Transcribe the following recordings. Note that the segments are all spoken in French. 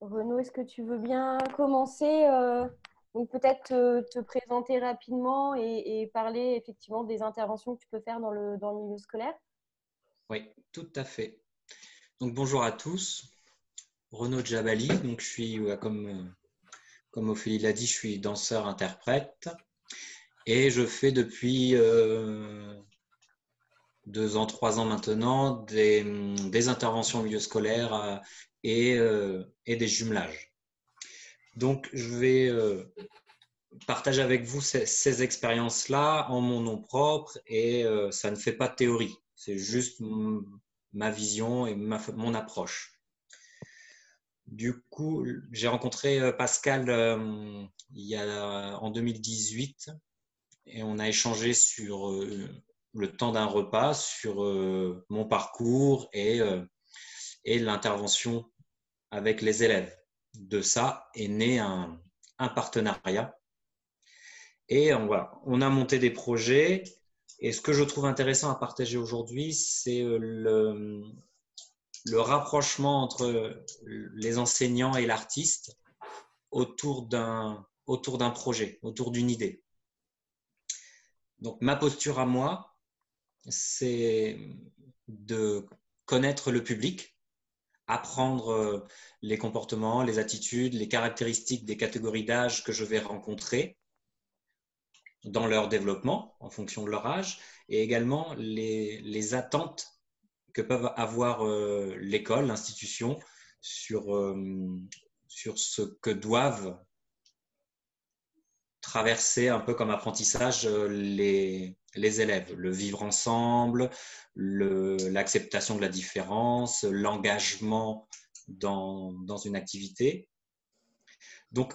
Renaud, est-ce que tu veux bien commencer Donc peut-être te, présenter rapidement et, parler effectivement des interventions que tu peux faire dans le, milieu scolaire? Oui, tout à fait. Donc bonjour à tous. Renaud Djabali, je suis, comme, comme Ophélie l'a dit, je suis danseur-interprète et je fais depuis deux ans, trois ans maintenant des, interventions au milieu scolaire euh, euh, et, des jumelages. Donc, je vais euh, partager avec vous ces, expériences-là en mon nom propre et ça ne fait pas théorie, c'est juste ma vision et mon approche. Du coup, j'ai rencontré Pascal il y a, en 2018 et on a échangé sur le temps d'un repas sur euh, mon parcours et, euh, et l'intervention avec les élèves. De ça est né un, partenariat. Et on, voilà, on a monté des projets. Et ce que je trouve intéressant à partager aujourd'hui, c'est euh, le, le rapprochement entre les enseignants et l'artiste autour d'un autour d'un projet, autour d'une idée. Donc ma posture à moi, c'est de connaître le public, apprendre euh, les comportements, les attitudes, les caractéristiques des catégories d'âge que je vais rencontrer dans leur développement en fonction de leur âge et également les, attentes que peuvent avoir euh, l'école, l'institution euh, sur ce que doivent traverser un peu comme apprentissage les, les élèves, le vivre ensemble, l'acceptation de la différence, l'engagement dans, une activité. Donc,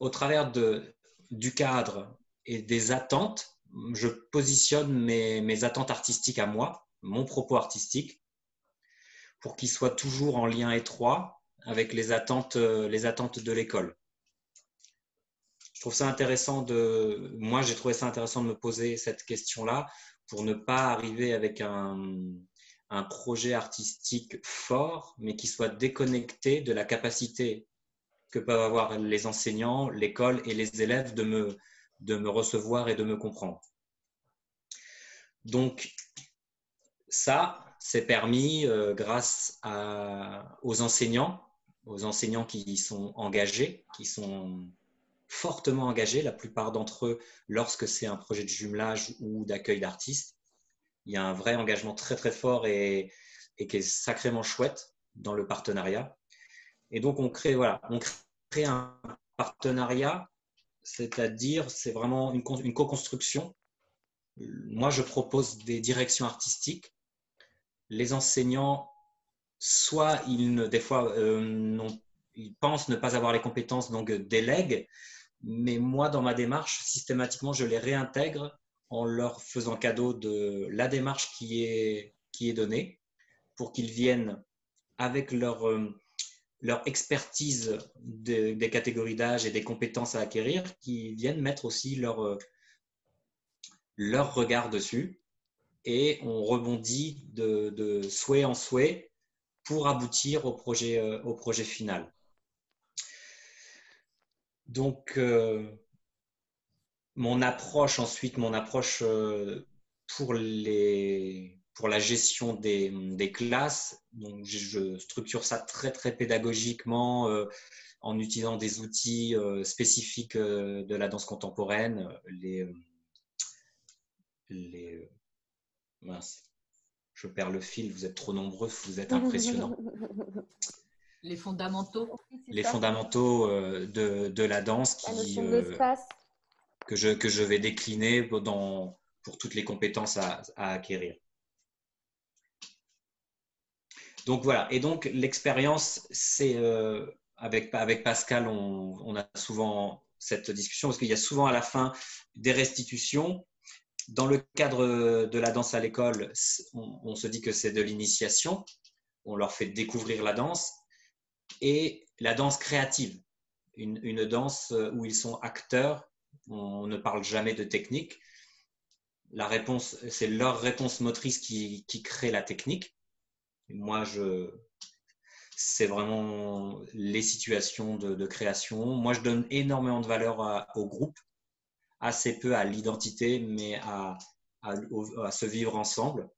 au travers de, du cadre et des attentes, je positionne mes, mes attentes artistiques à moi, mon propos artistique, pour qu'il soit toujours en lien étroit avec les attentes, les attentes de l'école trouve ça intéressant de. Moi, j'ai trouvé ça intéressant de me poser cette question-là pour ne pas arriver avec un, projet artistique fort, mais qui soit déconnecté de la capacité que peuvent avoir les enseignants, l'école et les élèves de me, recevoir et de me comprendre. Donc, ça, c'est permis euh, grâce aux enseignants, aux enseignants qui sont engagés, qui sont fortement engagés, la plupart d'entre eux, lorsque c'est un projet de jumelage ou d'accueil d'artistes. Il y a un vrai engagement très très fort et, qui est sacrément chouette dans le partenariat. Et donc on crée, voilà, on crée un partenariat, c'est-à-dire c'est vraiment une, co-construction. Moi, je propose des directions artistiques. Les enseignants, soit ils des fois, euh, ils pensent ne pas avoir les compétences, donc délèguent, mais moi, dans ma démarche, systématiquement, je les réintègre en leur faisant cadeau de la démarche qui est, qui est donnée pour qu'ils viennent avec leur, euh, leur expertise des catégories d'âge et des compétences à acquérir, qui viennent mettre aussi leur, euh, leur regard dessus. Et on rebondit de, de souhait en souhait pour aboutir au projet, euh, au projet final. Donc, euh, mon approche ensuite, mon approche euh, pour, les, pour la gestion des, des, classes, donc je structure ça très très pédagogiquement euh, en utilisant des outils spécifiques de la danse contemporaine, les, les mince, je perds le fil, vous êtes trop nombreux, vous êtes impressionnants. Les fondamentaux. Les fondamentaux euh, de, de, la danse qui, euh, que, je, que je vais décliner dans, pour toutes les compétences à, acquérir. Donc voilà, et donc l'expérience, c'est euh, avec, avec Pascal, on, on, a souvent cette discussion parce qu'il y a souvent à la fin des restitutions. Dans le cadre de la danse à l'école, on, on se dit que c'est de l'initiation, on leur fait découvrir la danse et la danse créative, une, danse où ils sont acteurs, on ne parle jamais de technique. La réponse, c'est leur réponse motrice qui, crée la technique. moi, c'est vraiment les situations de, création. Moi, je donne énormément de valeur au groupe, assez peu à l'identité, mais à, se vivre ensemble.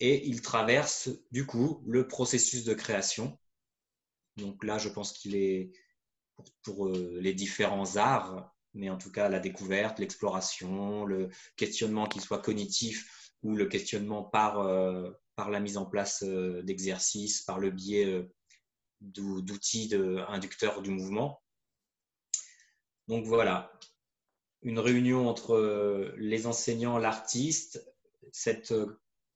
Et il traverse du coup le processus de création. Donc là, je pense qu'il est pour, euh, les différents arts, mais en tout cas la découverte, l'exploration, le questionnement qu'il soit cognitif ou le questionnement par, euh, par la mise en place euh, d'exercices, par le biais d'outils inducteurs du mouvement. Donc voilà, une réunion entre les enseignants, l'artiste, cette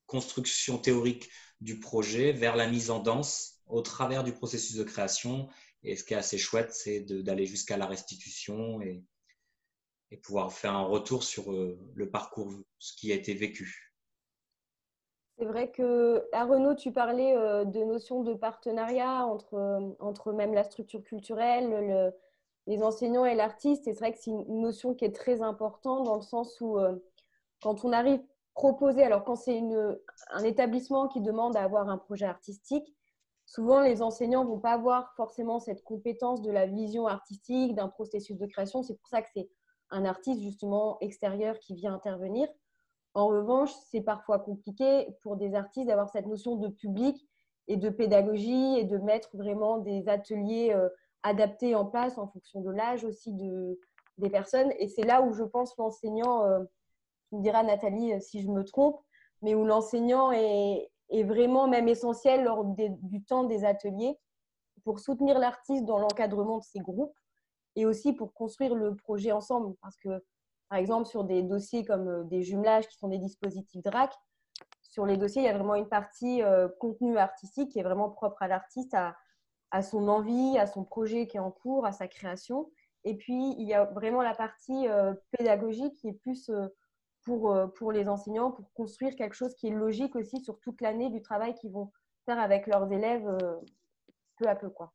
construction théorique du projet vers la mise en danse au travers du processus de création. Et ce qui est assez chouette, c'est d'aller jusqu'à la restitution et, pouvoir faire un retour sur euh, le parcours, ce qui a été vécu. C'est vrai que, à Renaud, tu parlais de notions de partenariat entre, entre même la structure culturelle, le, les enseignants et l'artiste. Et c'est vrai que c'est une notion qui est très importante dans le sens où euh, quand on arrive proposer, alors quand c'est un établissement qui demande à avoir un projet artistique, souvent les enseignants vont pas avoir forcément cette compétence de la vision artistique, d'un processus de création. C'est pour ça que c'est un artiste justement extérieur qui vient intervenir. En revanche, c'est parfois compliqué pour des artistes d'avoir cette notion de public et de pédagogie et de mettre vraiment des ateliers euh, adapté en place en fonction de l'âge aussi de, des personnes. Et c'est là où je pense l'enseignant, euh, tu me diras Nathalie euh, si je me trompe, mais où l'enseignant est, est, vraiment même essentiel lors du temps des ateliers pour soutenir l'artiste dans l'encadrement de ses groupes et aussi pour construire le projet ensemble. Parce que, par exemple, sur des dossiers comme euh, des jumelages qui sont des dispositifs DRAC, sur les dossiers, il y a vraiment une partie contenu artistique qui est vraiment propre à l'artiste, à, à son envie, à son projet qui est en cours, à sa création. Et puis, il y a vraiment la partie euh, pédagogique qui est plus euh, pour, euh, pour les enseignants, pour construire quelque chose qui est logique aussi sur toute l'année du travail qu'ils vont faire avec leurs élèves peu à peu. Quoi.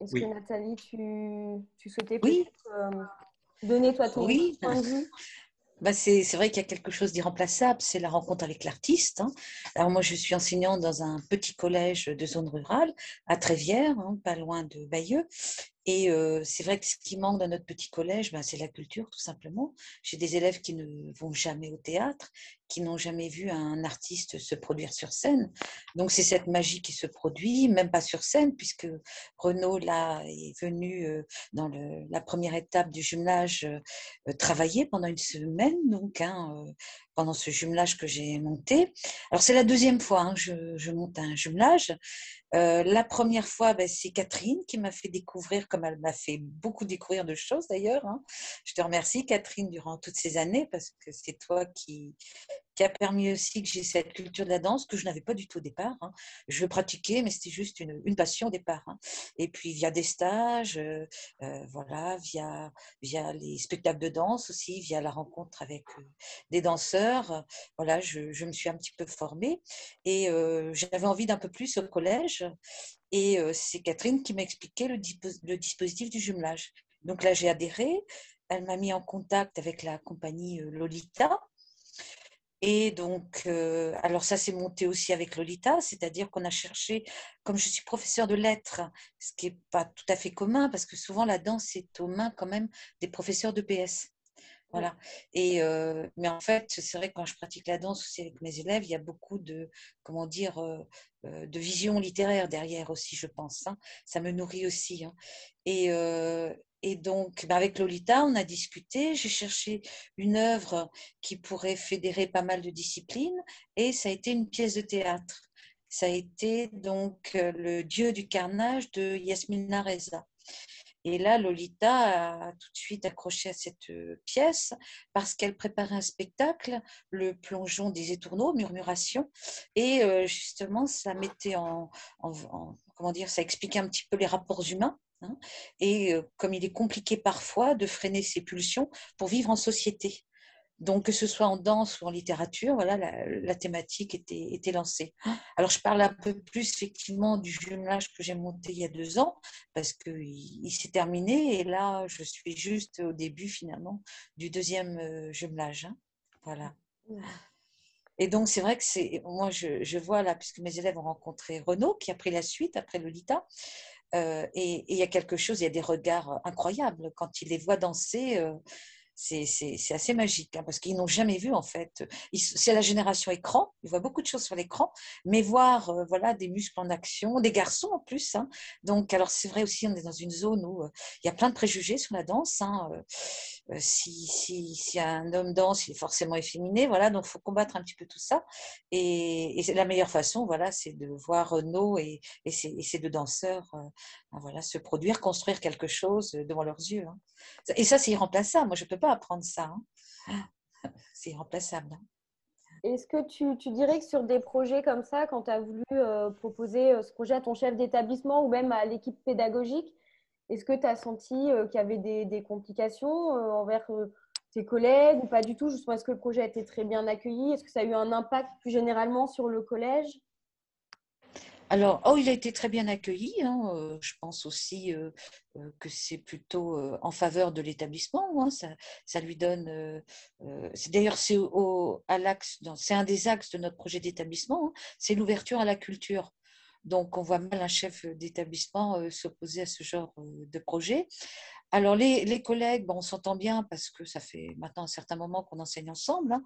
Est-ce que Nathalie, tu, tu souhaitais oui. donner toi ton oui. point de vue? Bah c'est vrai qu'il y a quelque chose d'irremplaçable, c'est la rencontre avec l'artiste. Hein. Alors moi, je suis enseignante dans un petit collège de zone rurale, à Trévière, hein, pas loin de Bayeux. Et c'est vrai que ce qui manque dans notre petit collège, ben, c'est la culture, tout simplement. J'ai des élèves qui ne vont jamais au théâtre, qui n'ont jamais vu un artiste se produire sur scène. Donc c'est cette magie qui se produit, même pas sur scène, puisque Renaud là est venu dans la première étape du jumelage travailler pendant une semaine, donc hein, pendant ce jumelage que j'ai monté. Alors c'est la deuxième fois hein, que je, je, monte un jumelage. Euh, la première fois, ben, c'est Catherine qui m'a fait découvrir, comme elle m'a fait beaucoup découvrir de choses d'ailleurs. Hein. Je te remercie, Catherine, durant toutes ces années, parce que c'est toi qui, qui a permis aussi que j'ai cette culture de la danse que je n'avais pas du tout au départ. Hein. Je pratiquais, mais c'était juste une, passion au départ. Hein. Et puis via des stages, euh, euh, voilà, via, les spectacles de danse aussi, via la rencontre avec euh, des danseurs, voilà, je, me suis un petit peu formée et j'avais envie d'un peu plus au collège. Et c'est Catherine qui m'a expliqué le dispositif du jumelage. Donc là, j'ai adhéré. Elle m'a mis en contact avec la compagnie Lolita, et donc, euh, alors ça s'est monté aussi avec Lolita, c'est-à-dire qu'on a cherché, comme je suis professeur de lettres, ce qui n'est pas tout à fait commun, parce que souvent la danse est aux mains quand même des professeurs de PS. Voilà. Et, euh, mais en fait, c'est vrai que quand je pratique la danse aussi avec mes élèves, il y a beaucoup de, comment dire, euh, de vision littéraire derrière aussi, je pense. Hein. Ça me nourrit aussi. Hein. Et, et donc, ben, avec Lolita, on a discuté. J'ai cherché une œuvre qui pourrait fédérer pas mal de disciplines et ça a été une pièce de théâtre. Ça a été donc euh, Le Dieu du carnage de Yasmina Reza. Et là, Lolita a tout de suite accroché à cette euh, pièce parce qu'elle préparait un spectacle, Le plongeon des étourneaux, Murmuration. Et euh, justement, ça mettait en, comment dire, ça expliquait un petit peu les rapports humains Hein, et comme il est compliqué parfois de freiner ses pulsions pour vivre en société. Donc, que ce soit en danse ou en littérature, voilà, la, thématique était, était, lancée. Alors, je parle un peu plus effectivement du jumelage que j'ai monté il y a deux ans, parce qu'il il, s'est terminé, et là, je suis juste au début finalement du deuxième jumelage. Hein. Voilà. Et donc, c'est vrai que c'est, moi, je, vois là, puisque mes élèves ont rencontré Renaud, qui a pris la suite après Lolita, euh, et il y a quelque chose, il y a des regards incroyables quand il les voit danser. Euh, c'est assez magique, hein, parce qu'ils n'ont jamais vu, en fait. C'est la génération écran, ils voient beaucoup de choses sur l'écran, mais voir euh, voilà, des muscles en action, des garçons en plus. Hein. Donc, alors c'est vrai aussi, on est dans une zone où il y a plein de préjugés sur la danse. Hein, euh, si, si, un homme danse, il est forcément efféminé. Voilà, donc il faut combattre un petit peu tout ça. Et, et la meilleure façon, voilà, c'est de voir Renaud et, et, ces, deux danseurs euh, ben voilà, se produire, construire quelque chose devant leurs yeux. Hein. Et ça, c'est irremplaçable. Moi, je ne peux pas apprendre ça. Hein. C'est irremplaçable. Hein. Est-ce que tu, dirais que sur des projets comme ça, quand tu as voulu euh, proposer ce projet à ton chef d'établissement ou même à l'équipe pédagogique, est-ce que tu as senti euh, qu'il y avait des, complications euh, envers euh, tes collègues ou pas du tout? Justement, est-ce que le projet a été très bien accueilli? Est-ce que ça a eu un impact plus généralement sur le collège? Alors, oh, il a été très bien accueilli. Hein, je pense aussi que c'est plutôt en faveur de l'établissement. Hein, ça, lui donne. D'ailleurs, c'est c'est un des axes de notre projet d'établissement. Hein, c'est l'ouverture à la culture. Donc, on voit mal un chef d'établissement euh, s'opposer à ce genre euh, de projet. Alors, les, collègues, bon, on s'entend bien parce que ça fait maintenant un certain moment qu'on enseigne ensemble. Hein.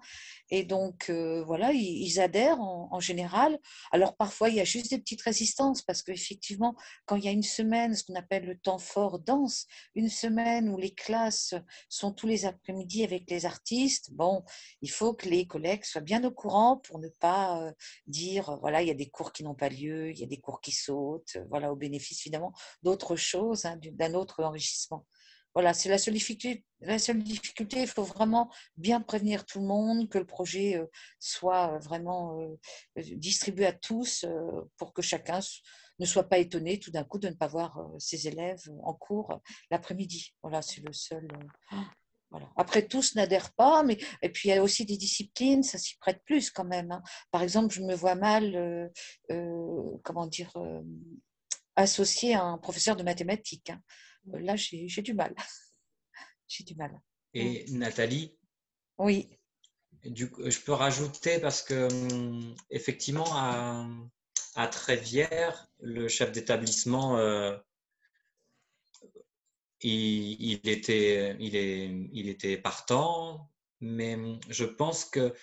et donc, euh, voilà, ils, adhèrent en, général. Alors, parfois, il y a juste des petites résistances parce qu'effectivement, quand il y a une semaine, ce qu'on appelle le temps fort danse, une semaine où les classes sont tous les après-midi avec les artistes, bon, il faut que les collègues soient bien au courant pour ne pas euh, dire, voilà, il y a des cours qui n'ont pas lieu, il y a des cours qui sautent, voilà, au bénéfice évidemment d'autres choses, hein, d'un autre enrichissement. Voilà, c'est la seule difficulté. Il faut vraiment bien prévenir tout le monde, que le projet euh, soit euh, vraiment euh, distribué à tous pour que chacun ne soit pas étonné tout d'un coup de ne pas voir ses élèves en cours l'après-midi. Voilà, c'est le seul. Après, tous n'adhèrent pas, mais et puis il y a aussi des disciplines, ça s'y prête plus quand même. Hein. Par exemple, je me vois mal, comment dire, associer un professeur de mathématiques. Hein. Euh, là, j'ai du mal. j'ai du mal. Et Nathalie? Oui. Du, je peux rajouter parce que hum, effectivement à, à Trévière, le chef d'établissement, euh, il, était, il, est, il était partant, mais hum, je pense que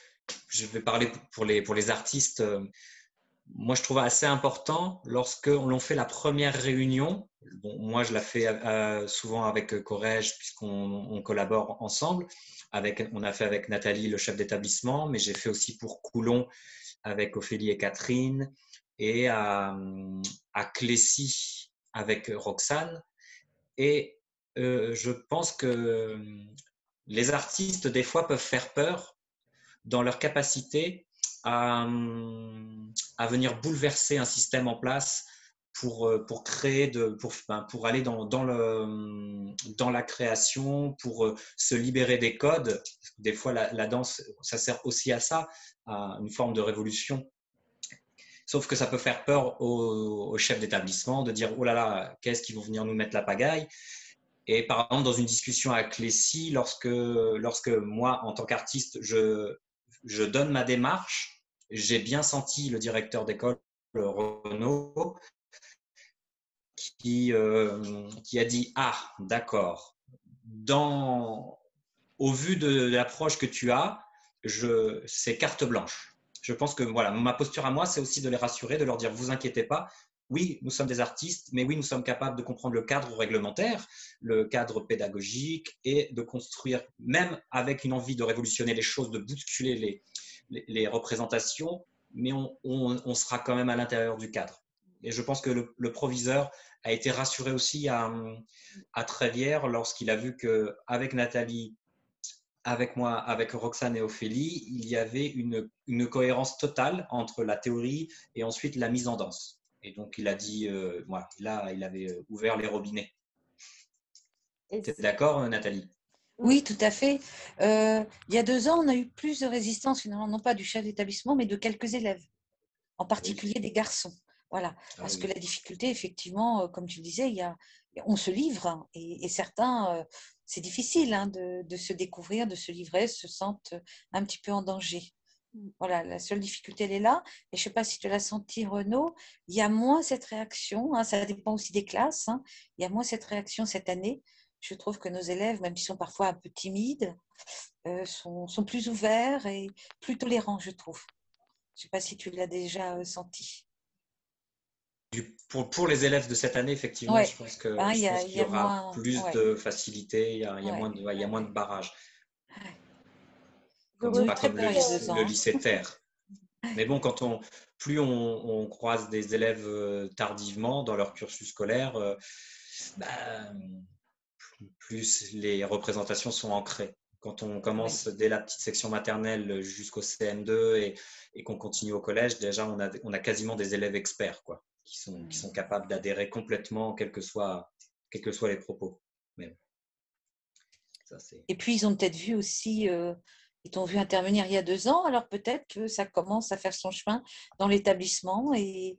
je vais parler pour les, pour les artistes. Euh, moi, je trouve assez important lorsque l'on fait la première réunion. Moi, je la fais euh, souvent avec Corège puisqu'on collabore ensemble. Avec, on a fait avec Nathalie, le chef d'établissement, mais j'ai fait aussi pour Coulon avec Ophélie et Catherine et à, à Clécy avec Roxane. Et euh, je pense que les artistes, des fois, peuvent faire peur dans leur capacité à, à, venir bouleverser un système en place pour, euh, pour créer, de, pour, pour aller dans, dans, le, dans la création, pour euh, se libérer des codes. Des fois, la, danse, ça sert aussi à ça, à une forme de révolution. Sauf que ça peut faire peur aux, chefs d'établissement de dire, oh là là, qu'est-ce qu'ils vont venir nous mettre la pagaille? Et par exemple, dans une discussion avec Leslie, lorsque, lorsque moi, en tant qu'artiste, je, je donne ma démarche, j'ai bien senti le directeur d'école, Renaud, qui, euh, qui a dit Ah, d'accord, dans, au vu de, l'approche que tu as, je, c'est carte blanche. Je pense que voilà, ma posture à moi, c'est aussi de les rassurer, de leur dire Vous inquiétez pas, oui, nous sommes des artistes, mais oui, nous sommes capables de comprendre le cadre réglementaire, le cadre pédagogique et de construire, même avec une envie de révolutionner les choses, de bousculer les, les, représentations, mais on, sera quand même à l'intérieur du cadre. Et je pense que le, proviseur a été rassuré aussi à, à Trévière lorsqu'il a vu qu'avec Nathalie, avec moi, avec Roxane et Ophélie, il y avait une, cohérence totale entre la théorie et ensuite la mise en danse. Et donc il a dit, euh, voilà, là, il avait ouvert les robinets. Tu es d'accord, Nathalie? Oui, tout à fait. Euh, il y a deux ans, on a eu plus de résistance, finalement, non pas du chef d'établissement, mais de quelques élèves, en particulier des garçons. Voilà, ah parce que la difficulté, effectivement, euh, comme tu le disais, il y a, on se livre, hein, et, certains, euh, c'est difficile hein, de, se découvrir, de se livrer, se sentent un petit peu en danger. Mm. Voilà, la seule difficulté, elle est là. Et je ne sais pas si tu l'as senti, Renaud, il y a moins cette réaction, hein, ça dépend aussi des classes, hein. il y a moins cette réaction cette année. Je trouve que nos élèves, même s'ils sont parfois un peu timides, euh, sont, sont, plus ouverts et plus tolérants, je trouve. Je ne sais pas si tu l'as déjà euh, Pour, pour, les élèves de cette année, effectivement, je pense qu'il ah, y, aura plus de facilité, il y a, il y a moins, de, il y a moins de barrages. Comme, pas comme le, lycée Terre. Mais bon, quand on, plus on, croise des élèves euh, tardivement dans leur cursus scolaire, euh, bah, plus les représentations sont ancrées. Quand on commence dès la petite section maternelle jusqu'au CM2 et, et qu'on continue au collège, déjà on a, on a quasiment des élèves experts quoi, qui, sont, qui sont capables d'adhérer complètement, quels que, soient, quels que soient les propos. Ça, et puis ils ont peut-être vu aussi euh, ils t'ont vu intervenir il y a deux ans, alors peut-être que ça commence à faire son chemin dans l'établissement et,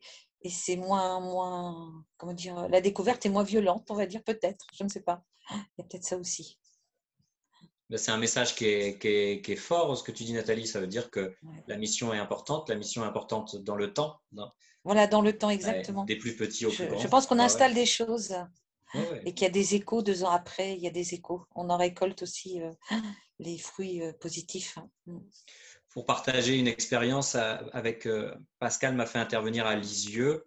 c'est moins, moins, comment dire, la découverte est moins violente, on va dire peut-être, je ne sais pas. Il y a peut-être ça aussi. C'est un message qui est, qui, est, fort, ce que tu dis Nathalie, ça veut dire que la mission est importante, la mission est importante dans le temps. Voilà, dans le temps, exactement. des plus petits au plus grands. Je pense qu'on installe des choses et qu'il y a des échos deux ans après, il y a des échos. On en récolte aussi euh, les fruits euh, positifs. Hein. Mm. Pour partager une expérience avec euh, Pascal, m'a fait intervenir à Lisieux.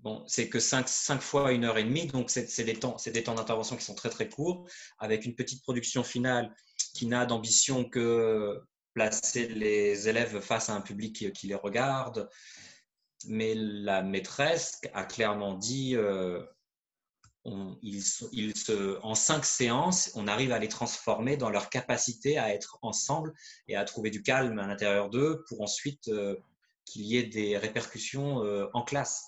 Bon, c'est que 5, fois une heure et demie, donc c'est des temps, des temps d'intervention qui sont très très courts, avec une petite production finale qui n'a d'ambition que placer les élèves face à un public qui, qui, les regarde. Mais la maîtresse a clairement dit en cinq séances, on arrive à les transformer dans leur capacité à être ensemble et à trouver du calme à l'intérieur d'eux pour ensuite euh, qu'il y ait des répercussions euh, en classe.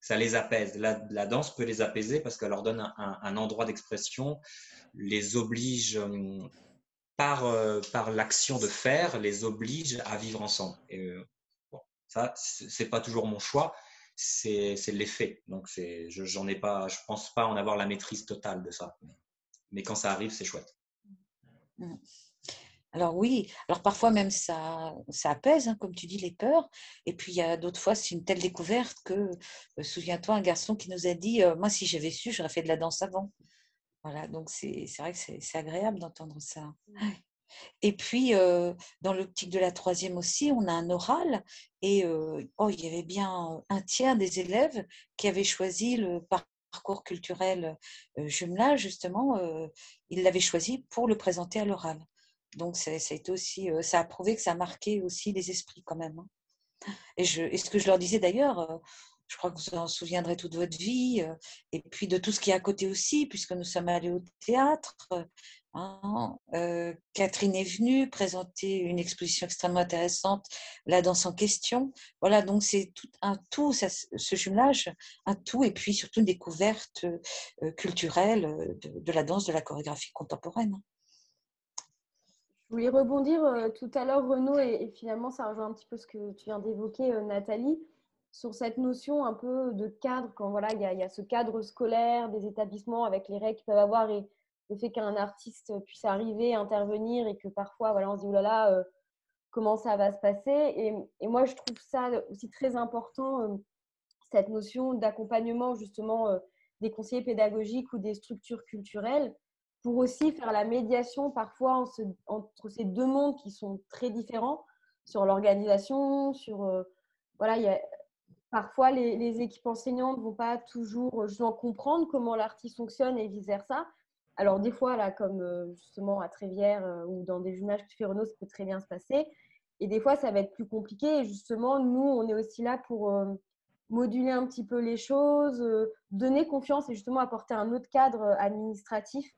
Ça les apaise. La, danse peut les apaiser parce qu'elle leur donne un, endroit d'expression, les oblige euh, par, par l'action de faire, les oblige à vivre ensemble. Ça, c'est pas toujours mon choix, c'est l'effet. Donc, je n'en ai pas, je pense pas en avoir la maîtrise totale de ça. Mais quand ça arrive, c'est chouette. Mmh. Alors oui, alors parfois même ça, ça apaise, hein, comme tu dis, les peurs. Et puis il y a d'autres fois, c'est une telle découverte que, euh, souviens-toi, un garçon qui nous a dit, euh, moi si j'avais su, j'aurais fait de la danse avant. Voilà, donc c'est vrai que c'est agréable d'entendre ça. Mmh. Et puis, dans l'optique de la troisième aussi, on a un oral. Et oh, il y avait bien un tiers des élèves qui avaient choisi le parcours culturel jumelage, justement. ils l'avaient choisi pour le présenter à l'oral. Donc, ça, a prouvé que ça a marqué aussi les esprits quand même. Hein. Et, et ce que je leur disais d'ailleurs, je crois que vous en souviendrez toute votre vie, et puis de tout ce qui est à côté aussi, puisque nous sommes allés au théâtre, Hein, euh, Catherine est venue présenter une exposition extrêmement intéressante, la danse en question. Voilà, donc c'est tout un tout, ce jumelage, un tout, et puis surtout une découverte euh, culturelle euh, de, la danse, de la chorégraphie contemporaine. Je voulais rebondir tout à l'heure, Renaud, et, finalement ça rejoint un petit peu ce que tu viens d'évoquer, Nathalie, sur cette notion un peu de cadre, quand voilà, il y, y, a ce cadre scolaire des établissements avec les règles qu'ils peuvent avoir et le fait qu'un artiste puisse arriver, intervenir et que parfois, voilà, on se dit, là, euh, comment ça va se passer? Et, et, moi, je trouve ça aussi très important, euh, cette notion d'accompagnement justement euh, des conseillers pédagogiques ou des structures culturelles pour aussi faire la médiation parfois entre ces deux mondes qui sont très différents sur l'organisation, sur... voilà, il y a, parfois les, les, équipes enseignantes ne vont pas toujours justement comprendre comment l'artiste fonctionne et vice-versa. Alors, des fois, là, comme euh, justement à Trévière euh, ou dans des jumages que Renault, ça peut très bien se passer. Et des fois, ça va être plus compliqué. Et justement, nous, on est aussi là pour euh, moduler un petit peu les choses, donner confiance et justement apporter un autre cadre administratif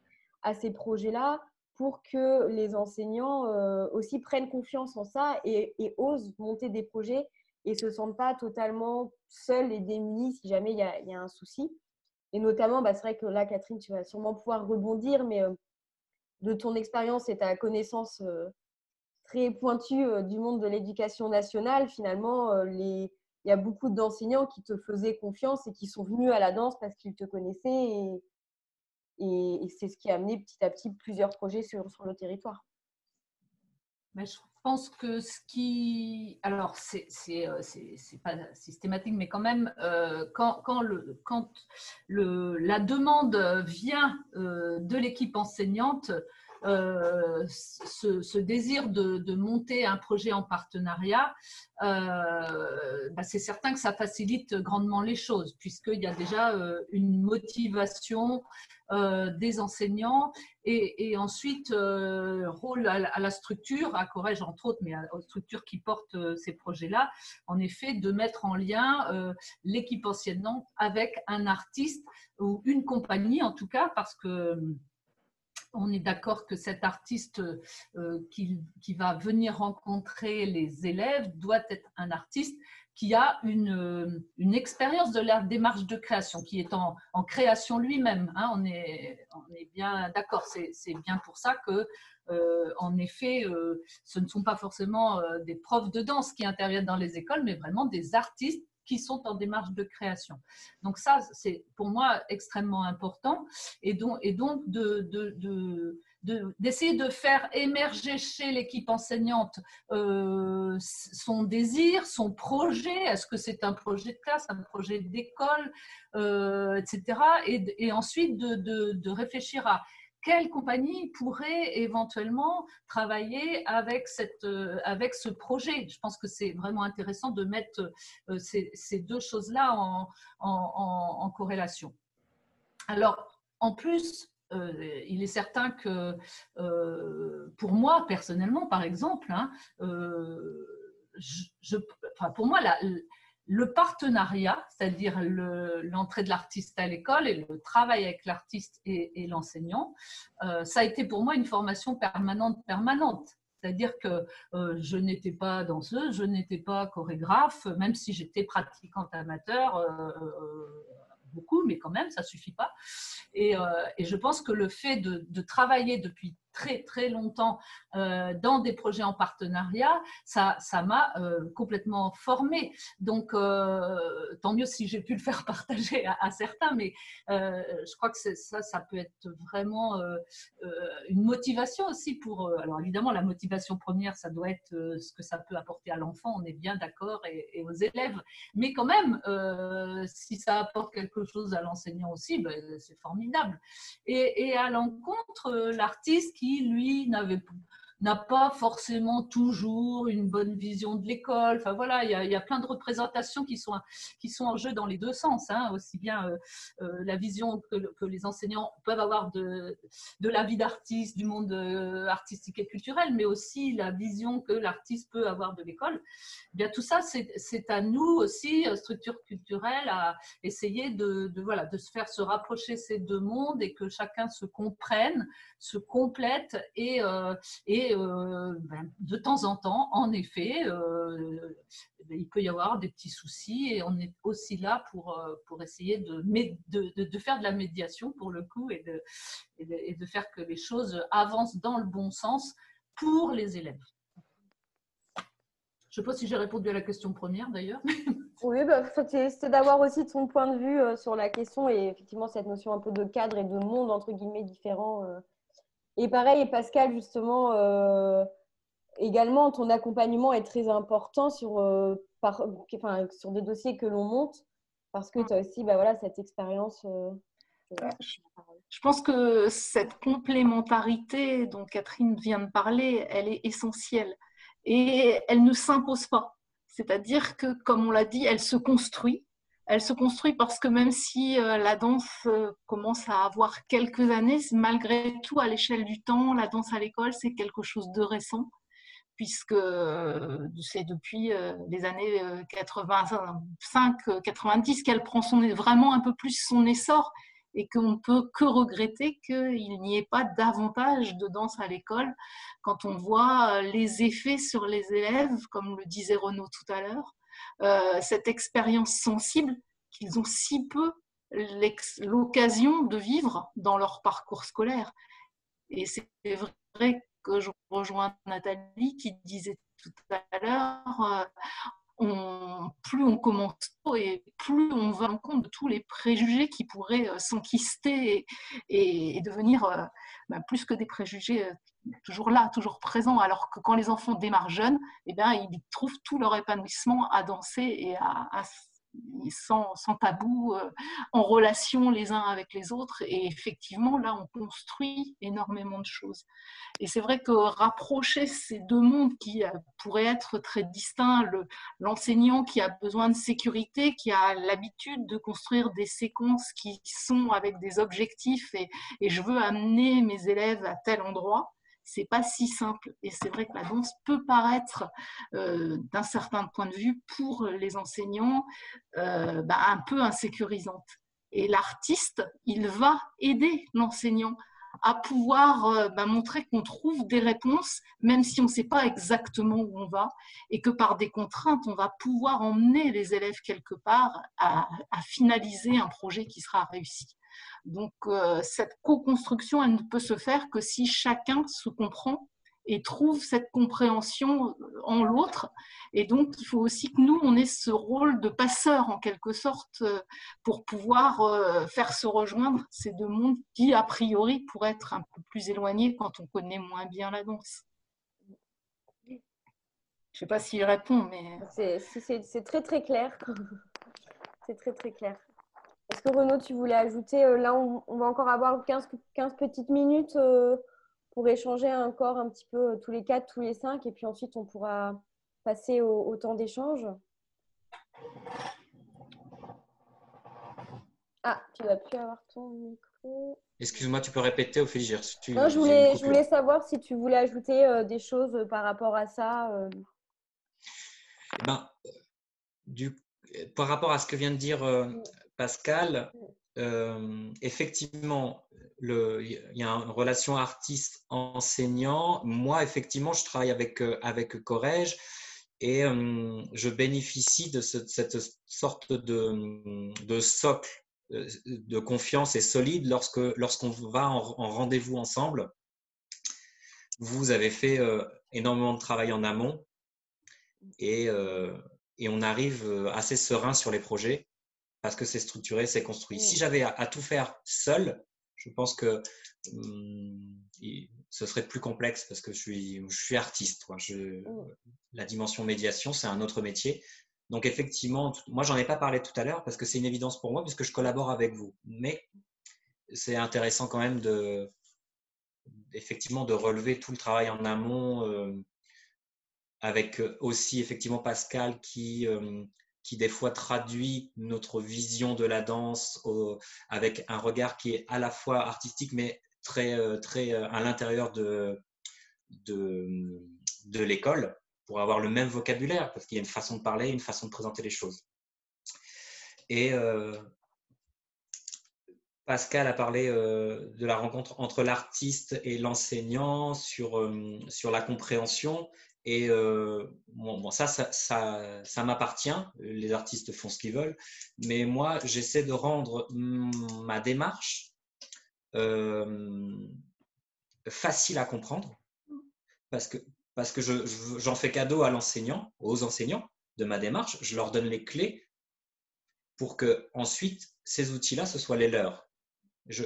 à ces projets-là pour que les enseignants aussi prennent confiance en ça et, osent monter des projets et se sentent pas totalement seuls et démunis si jamais il y a, un souci. Et notamment, bah, c'est vrai que là, Catherine, tu vas sûrement pouvoir rebondir, mais euh, de ton expérience et ta connaissance euh, très pointue euh, du monde de l'éducation nationale, finalement, il y a beaucoup d'enseignants qui te faisaient confiance et qui sont venus à la danse parce qu'ils te connaissaient. Et, c'est ce qui a amené petit à petit plusieurs projets sur, le territoire. Bah, pense que ce qui. Alors, c'est euh, pas systématique, mais quand même, euh, quand, quand, le, quand le, la demande vient euh, de l'équipe enseignante, ce, désir de, monter un projet en partenariat, bah, c'est certain que ça facilite grandement les choses, puisqu'il y a déjà une motivation des enseignants et, ensuite rôle à, la structure, à Corrège entre autres, mais aux structures qui portent ces projets-là, en effet, de mettre en lien l'équipe enseignante avec un artiste ou une compagnie en tout cas, parce que on est d'accord que cet artiste euh, qui, va venir rencontrer les élèves doit être un artiste qui a une, euh, expérience de la démarche de création, qui est en, création lui-même. Hein. on, est, bien d'accord, c'est bien pour ça que, euh, en effet, ce ne sont pas forcément des profs de danse qui interviennent dans les écoles, mais vraiment des artistes qui sont en démarche de création. Donc ça, c'est pour moi extrêmement important. Et donc, et donc de, d'essayer de, faire émerger chez l'équipe enseignante euh, son désir, son projet. Est-ce que c'est un projet de classe, un projet d'école, euh, etc. Et, ensuite de, de, réfléchir à quelle compagnie pourrait éventuellement travailler avec, cette, euh, avec ce projet Je pense que c'est vraiment intéressant de mettre ces, ces deux choses-là en, en, corrélation. Alors, en plus, euh, il est certain que pour moi, personnellement, par exemple, hein, enfin, pour moi, le partenariat, c'est-à-dire l'entrée de l'artiste à l'école et le travail avec l'artiste et, l'enseignant, euh, ça a été pour moi une formation permanente, permanente. C'est-à-dire que euh, je n'étais pas danseuse, je n'étais pas chorégraphe, même si j'étais pratiquante amateur, euh, beaucoup, mais quand même, ça suffit pas. Et, je pense que le fait de travailler depuis très très longtemps euh, dans des projets en partenariat, ça ça m'a euh, complètement formé. Donc euh, tant mieux si j'ai pu le faire partager à, certains, mais je crois que ça ça peut être vraiment une motivation aussi pour. alors évidemment la motivation première ça doit être ce que ça peut apporter à l'enfant, on est bien d'accord et, aux élèves, mais quand même si ça apporte quelque chose à l'enseignant aussi, ben, c'est formidable. Et, et à l'encontre l'artiste qui, lui, n'avait n'a pas forcément toujours une bonne vision de l'école. Enfin voilà, il y, a, plein de représentations qui sont, qui sont en jeu dans les deux sens, hein. aussi bien euh, euh, la vision que, les enseignants peuvent avoir de, de la vie d'artiste, du monde euh, artistique et culturel, mais aussi la vision que l'artiste peut avoir de l'école. Eh bien tout ça, c'est à nous aussi, structure culturelle, à essayer de, voilà, de se faire se rapprocher ces deux mondes et que chacun se comprenne, se complète et euh, ben, de temps en temps, en effet, euh, il peut y avoir des petits soucis et on est aussi là pour, euh, pour essayer de, de, faire de la médiation pour le coup et de, et de, faire que les choses avancent dans le bon sens pour les élèves. Je ne sais pas si j'ai répondu à la question première d'ailleurs. Oui, bah, c'est d'avoir aussi ton point de vue sur la question et effectivement cette notion un peu de cadre et de monde entre guillemets différents et pareil, Pascal, justement, euh, également, ton accompagnement est très important sur, euh, par, enfin, sur des dossiers que l'on monte, parce que tu as aussi bah, voilà, cette expérience. Euh, je pense que cette complémentarité dont Catherine vient de parler, elle est essentielle et elle ne s'impose pas. C'est-à-dire que, comme on l'a dit, elle se construit elle se construit parce que même si euh, la danse euh, commence à avoir quelques années, malgré tout, à l'échelle du temps, la danse à l'école, c'est quelque chose de récent, puisque euh, c'est depuis les années 85-90 qu'elle prend vraiment un peu plus son essor et qu'on ne peut que regretter qu'il n'y ait pas davantage de danse à l'école. Quand on voit les effets sur les élèves, comme le disait Renaud tout à l'heure, euh, cette expérience sensible qu'ils ont si peu l'occasion de vivre dans leur parcours scolaire. Et c'est vrai que je rejoins Nathalie qui disait tout à l'heure, plus on commence et plus on va en compte de tous les préjugés qui pourraient euh, s'enquister et, devenir euh, bah, plus que des préjugés euh, toujours là, toujours présents. Alors que quand les enfants démarrent jeunes, eh bien, ils trouvent tout leur épanouissement à danser et à, à sans, sans, tabou, euh, en relation les uns avec les autres. Et effectivement, là, on construit énormément de choses. Et c'est vrai que rapprocher ces deux mondes qui euh, pourraient être très distincts, l'enseignant qui a besoin de sécurité, qui a l'habitude de construire des séquences qui sont avec des objectifs et, et je veux amener mes élèves à tel endroit, c'est pas si simple. Et c'est vrai que la danse peut paraître, euh, d'un certain point de vue, pour les enseignants, euh, bah, un peu insécurisante. Et l'artiste, il va aider l'enseignant à pouvoir euh, bah, montrer qu'on trouve des réponses, même si on ne sait pas exactement où on va, et que par des contraintes, on va pouvoir emmener les élèves quelque part à finaliser un projet qui sera réussi. Donc, euh, cette co-construction, elle ne peut se faire que si chacun se comprend et trouve cette compréhension en l'autre. Et donc, il faut aussi que nous, on ait ce rôle de passeur, en quelque sorte, euh, pour pouvoir euh, faire se rejoindre ces deux mondes qui, a priori, pourraient être un peu plus éloignés quand on connaît moins bien la danse. Je ne sais pas s'il répond, mais... C'est très, très clair. C'est très, très clair. Est-ce que Renaud, tu voulais ajouter, euh, là on, va encore avoir 15, 15 petites minutes euh, pour échanger encore un petit peu euh, tous les quatre, tous les cinq, et puis ensuite on pourra passer au, temps d'échange. Ah, tu vas plus avoir ton micro. Excuse-moi, tu peux répéter, Ophélie tu, Non, je voulais, je voulais savoir si tu voulais ajouter des choses par rapport à ça. Eh ben, du, par rapport à ce que vient de dire Pascal, euh, effectivement, il y a une relation artiste-enseignant. Moi, effectivement, je travaille avec, euh, avec Corège et euh, je bénéficie de cette sorte de, socle de confiance et solide lorsque lorsqu'on va en, rendez-vous ensemble. Vous avez fait énormément de travail en amont et, et on arrive assez serein sur les projets parce que c'est structuré, c'est construit. Si j'avais à, tout faire seul, je pense que hum, ce serait plus complexe parce que je suis, je suis artiste. Je, la dimension médiation, c'est un autre métier. Donc effectivement, moi j'en ai pas parlé tout à l'heure parce que c'est une évidence pour moi puisque je collabore avec vous. Mais c'est intéressant quand même de effectivement de relever tout le travail en amont euh, avec aussi effectivement Pascal qui euh, qui des fois traduit notre vision de la danse avec un regard qui est à la fois artistique mais très, euh, très euh, à l'intérieur de, de, l'école pour avoir le même vocabulaire parce qu'il y a une façon de parler, une façon de présenter les choses. Et euh, Pascal a parlé de la rencontre entre l'artiste et l'enseignant sur, sur la compréhension et euh, bon, ça, ça, ça, m'appartient. Les artistes font ce qu'ils veulent. Mais moi, j'essaie de rendre ma démarche euh, facile à comprendre parce que, parce que j'en fais cadeau à l'enseignant, aux enseignants de ma démarche. Je leur donne les clés pour que ensuite ces outils-là, ce soient les leurs. Je,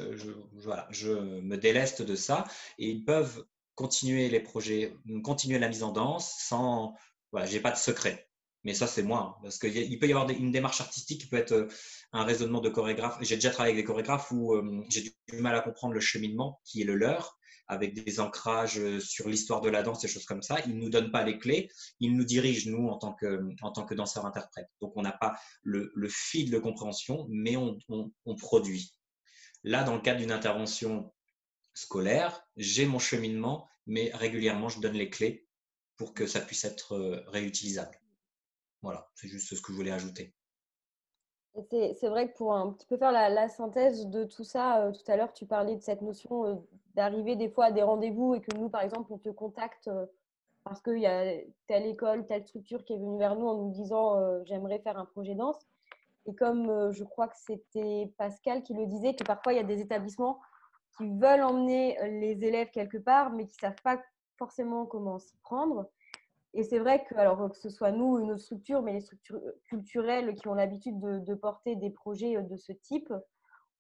voilà, je me déleste de ça et ils peuvent continuer les projets, continuer la mise en danse sans. Voilà, j'ai pas de secret. Mais ça, c'est moi. Hein, parce qu'il peut y avoir une démarche artistique qui peut être euh, un raisonnement de chorégraphe. J'ai déjà travaillé avec des chorégraphes où euh, j'ai du mal à comprendre le cheminement qui est le leur, avec des ancrages euh, sur l'histoire de la danse, des choses comme ça. Ils ne nous donnent pas les clés. Ils nous dirigent, nous, en tant que, en tant que danseurs-interprètes. Donc, on n'a pas le, fil de compréhension, mais on produit. Là, dans le cadre d'une intervention scolaire, j'ai mon cheminement, mais régulièrement, je donne les clés pour que ça puisse être euh, réutilisable. Voilà, c'est juste ce que je voulais ajouter. C'est vrai que pour un petit peu faire la, synthèse de tout ça, euh, tout à l'heure, tu parlais de cette notion euh, d'arriver des fois à des rendez-vous et que nous, par exemple, on te contacte parce qu'il y a telle école, telle structure qui est venue vers nous en nous disant j'aimerais faire un projet danse. Et comme je crois que c'était Pascal qui le disait, que parfois il y a des établissements qui veulent emmener euh, les élèves quelque part, mais qui ne savent pas forcément comment s'y prendre. Et c'est vrai que, alors, que ce soit nous, une autre structure, mais les structures culturelles qui ont l'habitude de, porter des projets de ce type,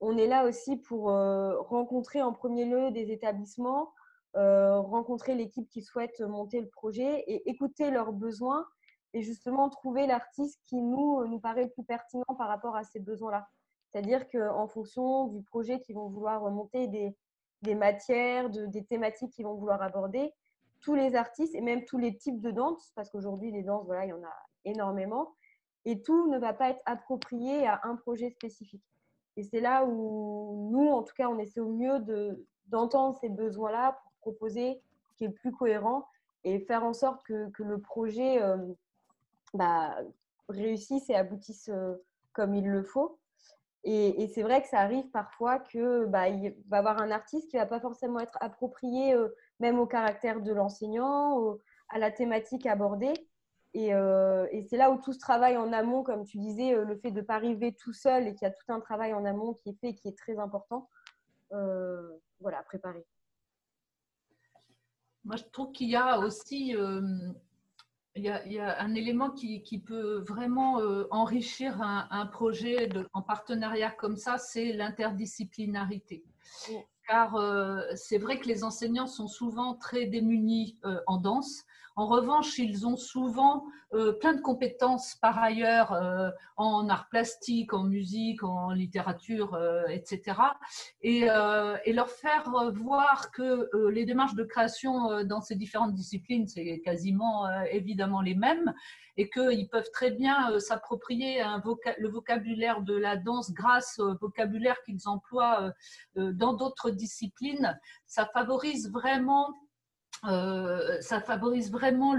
on est là aussi pour rencontrer en premier lieu des établissements, rencontrer l'équipe qui souhaite monter le projet et écouter leurs besoins et justement trouver l'artiste qui nous, nous paraît le plus pertinent par rapport à ces besoins-là. C'est-à-dire qu'en fonction du projet qu'ils vont vouloir monter, des, matières, de, des thématiques qu'ils vont vouloir aborder, tous les artistes et même tous les types de danses, parce qu'aujourd'hui, les danses, voilà, il y en a énormément, et tout ne va pas être approprié à un projet spécifique. Et c'est là où nous, en tout cas, on essaie au mieux d'entendre ces besoins-là pour proposer ce qui est plus cohérent et faire en sorte que, que le projet euh, bah, réussisse et aboutisse euh, comme il le faut. Et, c'est vrai que ça arrive parfois que bah, va y avoir un artiste qui va pas forcément être approprié euh, même au caractère de l'enseignant, à la thématique abordée. Euh, et, c'est là où tout ce travail en amont, comme tu disais, euh, le fait de ne pas arriver tout seul et qu'il y a tout un travail en amont qui est fait qui est très important, voilà, préparer. Moi, je trouve qu'il y a aussi il y, a, un élément qui, peut vraiment euh, enrichir un, projet en partenariat comme ça, c'est l'interdisciplinarité. Car euh, c'est vrai que les enseignants sont souvent très démunis euh, en danse. En revanche, ils ont souvent euh, plein de compétences par ailleurs euh, en art plastique, en musique, en littérature, euh, etc. Et, leur faire voir que les démarches de création dans ces différentes disciplines, c'est quasiment évidemment les mêmes, et qu'ils peuvent très bien s'approprier le vocabulaire de la danse grâce au vocabulaire qu'ils emploient dans d'autres disciplines, ça favorise vraiment euh, ça favorise vraiment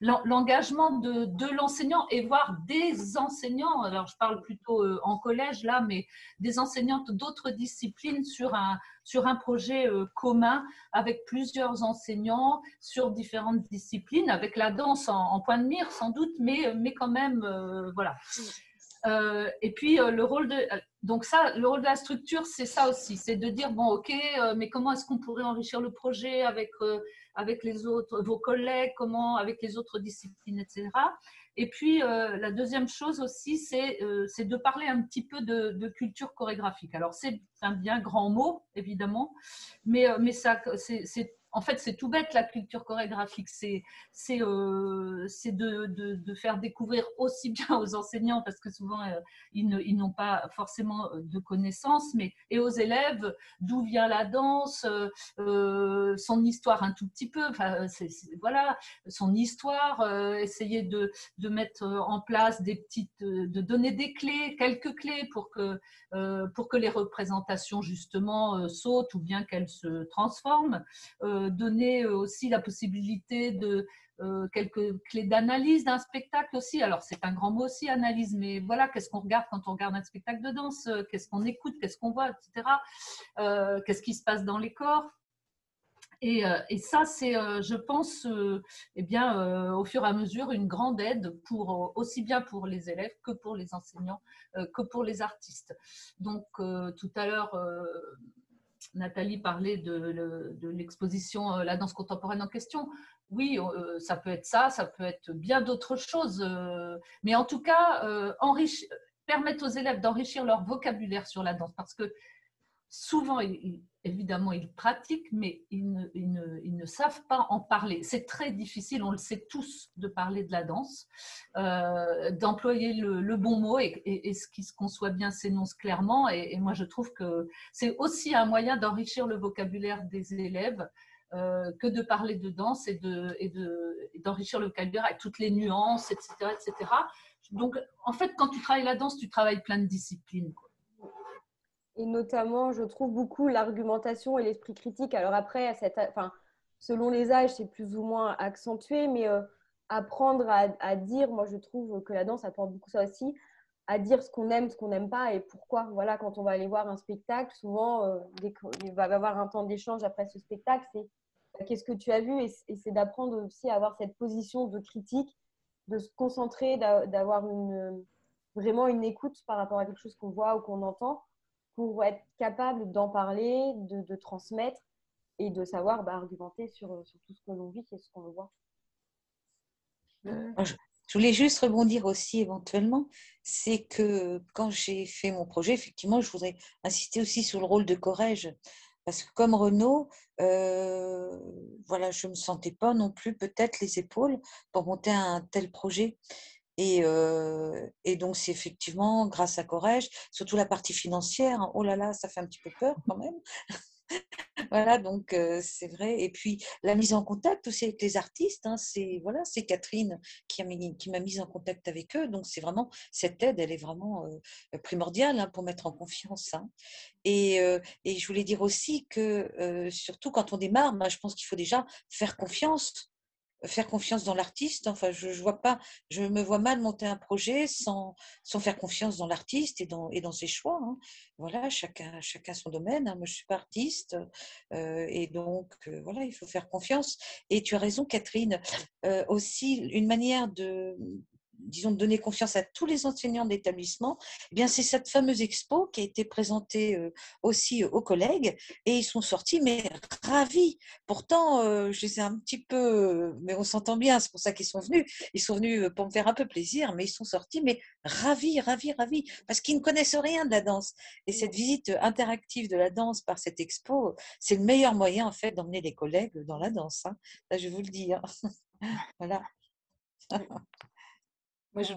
l'engagement de, de l'enseignant et voire des enseignants, alors je parle plutôt euh, en collège là, mais des enseignantes d'autres disciplines sur un, sur un projet euh, commun avec plusieurs enseignants sur différentes disciplines, avec la danse en, point de mire sans doute, mais, mais quand même, voilà. et puis le rôle de donc ça, le rôle de la structure, c'est ça aussi, c'est de dire bon ok, mais comment est-ce qu'on pourrait enrichir le projet avec avec les autres, vos collègues, comment avec les autres disciplines, etc. Et puis, euh, la deuxième chose aussi, c'est euh, de parler un petit peu de, culture chorégraphique. Alors, c'est un bien grand mot, évidemment, mais, euh, mais c'est en fait, c'est tout bête la culture chorégraphique. C'est euh, de, faire découvrir aussi bien aux enseignants, parce que souvent euh, ils n'ont pas forcément euh, de connaissances, mais et aux élèves d'où vient la danse, son histoire un tout petit peu. Voilà, son histoire. essayer de, de, mettre en place des petites, de donner des clés, quelques clés pour que pour que les représentations justement sautent ou bien qu'elles se transforment donner euh, aussi la possibilité de euh, quelques clés d'analyse d'un spectacle aussi. Alors, c'est un grand mot aussi, analyse, mais voilà, qu'est-ce qu'on regarde quand on regarde un spectacle de danse? Euh, Qu'est-ce qu'on écoute? Qu'est-ce qu'on voit? Etc. qu'est-ce qui se passe dans les corps? Et, et, ça, c'est, je pense, eh bien, au fur et à mesure, une grande aide pour aussi bien pour les élèves que pour les enseignants, que pour les artistes. Donc, tout à l'heure, Nathalie parlait de, l'exposition euh, La danse contemporaine en question. Oui, euh, ça peut être ça, ça peut être bien d'autres choses. Euh, mais en tout cas, permettre aux élèves d'enrichir leur vocabulaire sur la danse. Parce que souvent, évidemment, ils pratiquent, mais ils ne, savent pas en parler. C'est très difficile, on le sait tous, de parler de la danse, euh, d'employer le, bon mot et, ce qui se conçoit bien s'énonce clairement. Et, moi, je trouve que c'est aussi un moyen d'enrichir le vocabulaire des élèves. Euh, que de parler de danse et d'enrichir le vocabulaire avec toutes les nuances, etc., etc. Donc, en fait, quand tu travailles la danse, tu travailles plein de disciplines. Et notamment, je trouve beaucoup l'argumentation et l'esprit critique. Alors après, cette, enfin, selon les âges, c'est plus ou moins accentué, mais euh, apprendre à, dire, moi je trouve que la danse apporte beaucoup ça aussi, à dire ce qu'on aime, ce qu'on n'aime pas et pourquoi. Voilà, quand on va aller voir un spectacle, souvent, euh, va y avoir un temps d'échange après ce spectacle, c'est bah, qu'est-ce que tu as vu? Et, c'est d'apprendre aussi à avoir cette position de critique, de se concentrer, d'avoir une, vraiment une écoute par rapport à quelque chose qu'on voit ou qu'on entend pour être capable d'en parler, de, transmettre et de savoir bah, argumenter sur, sur, tout ce que l'on vit et ce qu'on voit. Je voulais juste rebondir aussi éventuellement, c'est que quand j'ai fait mon projet, effectivement, je voudrais insister aussi sur le rôle de Corrège. Parce que comme Renault, euh, voilà, je ne me sentais pas non plus peut-être les épaules pour monter un tel projet. Et, donc, c'est effectivement grâce à Corrège, surtout la partie financière. Hein, oh là là, ça fait un petit peu peur quand même. voilà, donc c'est vrai. Et puis la mise en contact aussi avec les artistes, hein, c'est voilà, c'est Catherine qui m'a qui mise en contact avec eux. Donc c'est vraiment cette aide, elle est vraiment primordiale hein, pour mettre en confiance. Et, et, je voulais dire aussi que surtout quand on démarre, je pense qu'il faut déjà faire confiance faire confiance dans l'artiste. Enfin, je, je, vois pas, je me vois mal monter un projet sans, sans faire confiance dans l'artiste et dans, et dans ses choix. Hein. Voilà, chacun, chacun son domaine. Hein. Moi, je suis pas artiste euh, et donc euh, voilà, il faut faire confiance. Et tu as raison, Catherine. Euh, aussi, une manière de disons, de donner confiance à tous les enseignants de l'établissement, eh bien, c'est cette fameuse expo qui a été présentée euh, aussi aux collègues et ils sont sortis, mais ravis. Pourtant, euh, je les ai un petit peu, mais on s'entend bien, c'est pour ça qu'ils sont venus. Ils sont venus euh, pour me faire un peu plaisir, mais ils sont sortis, mais ravis, ravis, ravis, parce qu'ils ne connaissent rien de la danse. Et cette visite interactive de la danse par cette expo, c'est le meilleur moyen, en fait, d'emmener les collègues dans la danse. Hein. Là, je vous le dis. Hein. voilà. Je,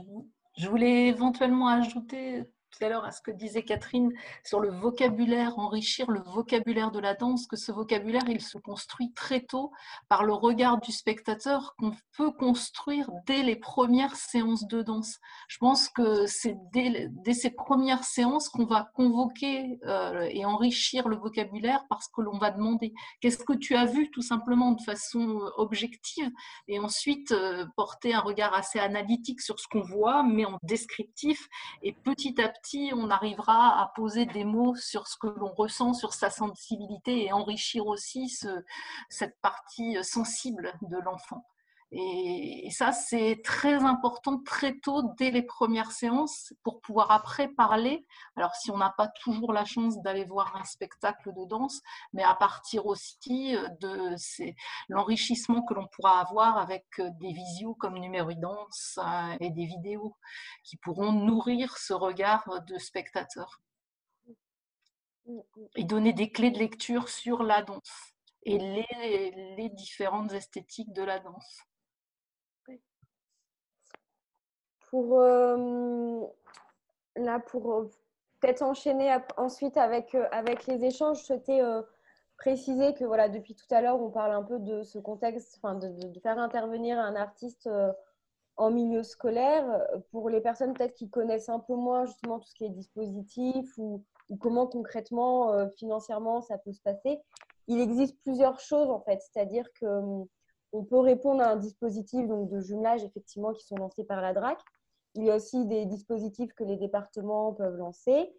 je voulais éventuellement ajouter tout à à ce que disait Catherine sur le vocabulaire, enrichir le vocabulaire de la danse, que ce vocabulaire, il se construit très tôt par le regard du spectateur qu'on peut construire dès les premières séances de danse. Je pense que c'est dès, ces premières séances qu'on va convoquer euh, et enrichir le vocabulaire parce que l'on va demander qu'est-ce que tu as vu tout simplement de façon euh, objective? Et ensuite euh, porter un regard assez analytique sur ce qu'on voit mais en descriptif et petit à petit on arrivera à poser des mots sur ce que l'on ressent, sur sa sensibilité et enrichir aussi cette partie sensible de l'enfant. Et, ça, c'est très important très tôt, dès les premières séances, pour pouvoir après parler. Alors, si on n'a pas toujours la chance d'aller voir un spectacle de danse, mais à partir aussi de l'enrichissement que l'on pourra avoir avec des visios comme Numéridance euh, et des vidéos qui pourront nourrir ce regard de spectateur et donner des clés de lecture sur la danse et les différentes esthétiques de la danse. Pour, euh, là, pour euh, peut-être enchaîner ensuite avec, euh, avec les échanges, je souhaitais préciser que voilà, depuis tout à l'heure, on parle un peu de ce contexte, enfin, de, faire intervenir un artiste en milieu scolaire. Pour les personnes peut-être qui connaissent un peu moins justement tout ce qui est dispositif ou, ou comment concrètement, financièrement, ça peut se passer, il existe plusieurs choses en fait. C'est-à-dire que hum, on peut répondre à un dispositif donc, de jumelage effectivement qui sont lancés par la DRAC. Il y a aussi des dispositifs que les départements peuvent lancer.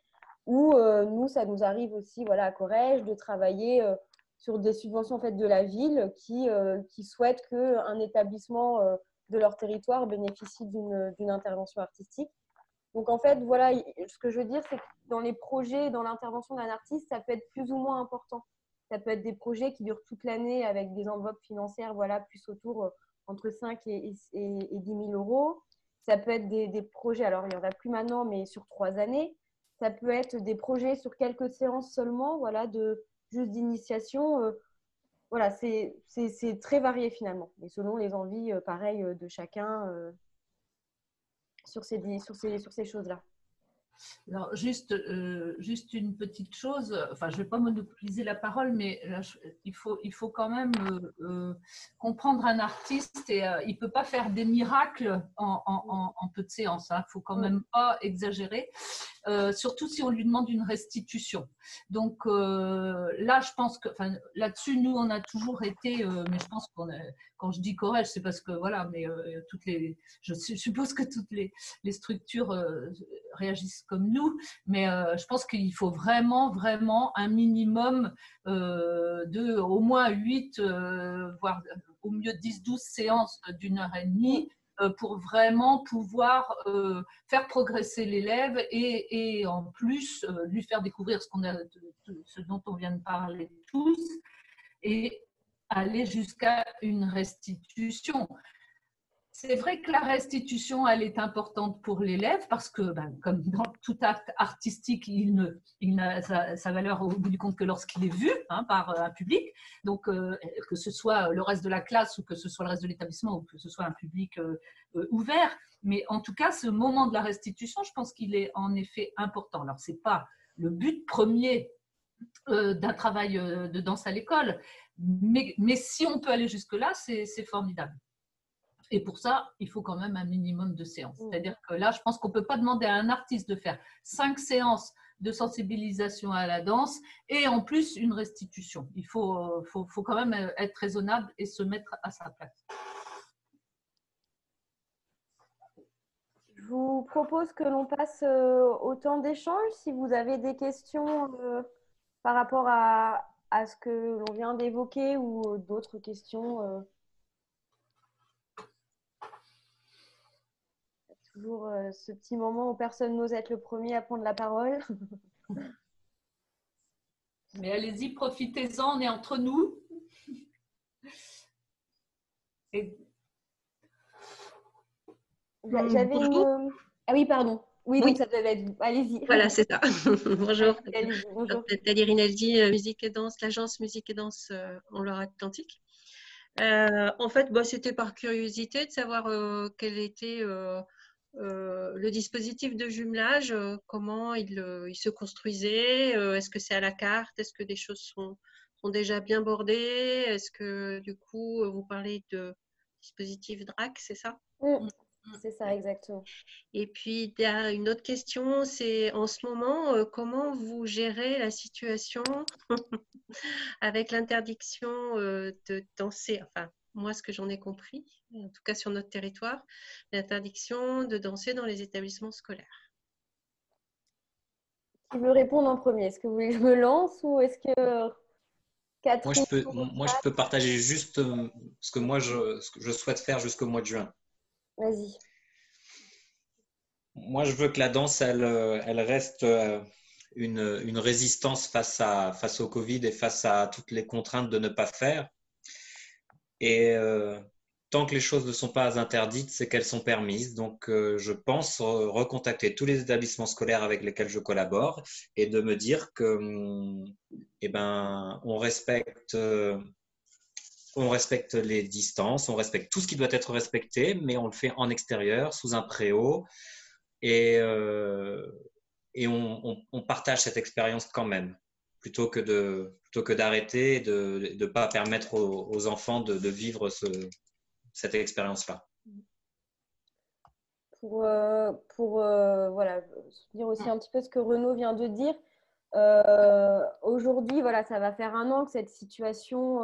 Ou euh, nous, ça nous arrive aussi voilà, à Corrège de travailler euh, sur des subventions en fait, de la ville qui, euh, qui souhaitent qu'un établissement de leur territoire bénéficie d'une intervention artistique. Donc en fait, voilà, ce que je veux dire, c'est que dans les projets, dans l'intervention d'un artiste, ça peut être plus ou moins important. Ça peut être des projets qui durent toute l'année avec des enveloppes financières, voilà, plus autour entre 5 et, et, 10 000 euros. Ça peut être des, projets, alors il n'y en a plus maintenant, mais sur trois années. Ça peut être des projets sur quelques séances seulement, voilà, de juste d'initiation. Euh, voilà, c'est très varié finalement, et selon les envies, euh, pareil, de chacun sur ces, sur ces, sur ces choses-là. Alors, juste, euh, juste une petite chose, enfin, je ne vais pas monopoliser la parole, mais il, faut, il faut quand même euh, euh, comprendre un artiste et il ne peut pas faire des miracles en, en, en peu de séances. Il hein. ne faut quand même pas exagérer, surtout si on lui demande une restitution. Donc là, je pense que, là-dessus, nous, on a toujours été, mais je pense qu'on quand je dis Corrège, c'est parce que, voilà, mais toutes les, je suppose que toutes les, les structures réagissent comme nous, mais euh, je pense qu'il faut vraiment, vraiment un minimum euh, de au moins 8, euh, voire au mieux 10-12 séances d'une heure et demie pour vraiment pouvoir faire progresser l'élève et, en plus lui faire découvrir ce dont on vient de parler tous et aller jusqu'à une restitution C'est vrai que la restitution, elle est importante pour l'élève parce que, ben, comme dans tout acte artistique, il n'a sa, valeur au bout du compte que lorsqu'il est vu hein, par euh, un public. Donc, euh, que ce soit le reste de la classe ou que ce soit le reste de l'établissement ou que ce soit un public euh, ouvert. Mais en tout cas, ce moment de la restitution, je pense qu'il est en effet important. Alors, ce n'est pas le but premier d'un travail de danse à l'école, mais, mais si on peut aller jusque-là, c'est formidable. Et pour ça, il faut quand même un minimum de séances. Mm. C'est-à-dire que là, je pense qu'on ne peut pas demander à un artiste de faire cinq séances de sensibilisation à la danse et en plus une restitution. Il faut, faut, faut quand même être raisonnable et se mettre à sa place. Je vous propose que l'on passe euh, au temps d'échange. Si vous avez des questions euh, par rapport à, à ce que l'on vient d'évoquer ou d'autres questions. Euh, toujours euh, ce petit moment où personne n'ose être le premier à prendre la parole. Mais allez-y, profitez-en, on est entre nous. J'avais une... Ah oui, pardon. Oui, donc ça devait être. Allez-y. Voilà, c'est ça. Bonjour. Bonjour. Tadir Inaldi, euh, musique et danse, l'agence musique et danse euh, en Loire-Atlantique. en fait, bah, c'était par curiosité de savoir quel était euh, le dispositif de jumelage, euh, comment il, euh, il, se construisait Est-ce que c'est à la carte Est-ce que des choses sont, sont déjà bien bordées Est-ce que du coup, vous parlez de dispositif DRAC, c'est ça? Mmh. C'est ça, exactement. Et puis, il y a une autre question, c'est en ce moment, comment vous gérez la situation avec l'interdiction de danser, enfin, moi, ce que j'en ai compris, en tout cas sur notre territoire, l'interdiction de danser dans les établissements scolaires. Qui veut répondre en premier Est-ce que vous voulez que je me lance ou est-ce que Catherine moi je, peux, moi, je peux partager juste euh, ce que moi, je, ce que je souhaite faire jusqu'au mois de juin. Vas-y. Moi, je veux que la danse, elle, euh, elle reste euh, une, une, résistance face, à, face au Covid et face à toutes les contraintes de ne pas faire. Et euh, tant que les choses ne sont pas interdites, c'est qu'elles sont permises. Donc, euh, je pense recontacter tous les établissements scolaires avec lesquels je collabore et de me dire que, hum, eh ben, euh, on respecte les distances, on respecte tout ce qui doit être respecté, mais on le fait en extérieur, sous un préau, et, on partage cette expérience quand même plutôt que de plutôt que d'arrêter et de ne pas permettre aux, enfants de, vivre ce, cette expérience-là. Pour, euh, pour euh, voilà, dire aussi un petit peu ce que Renaud vient de dire, euh, aujourd'hui, voilà, ça va faire un an que cette situation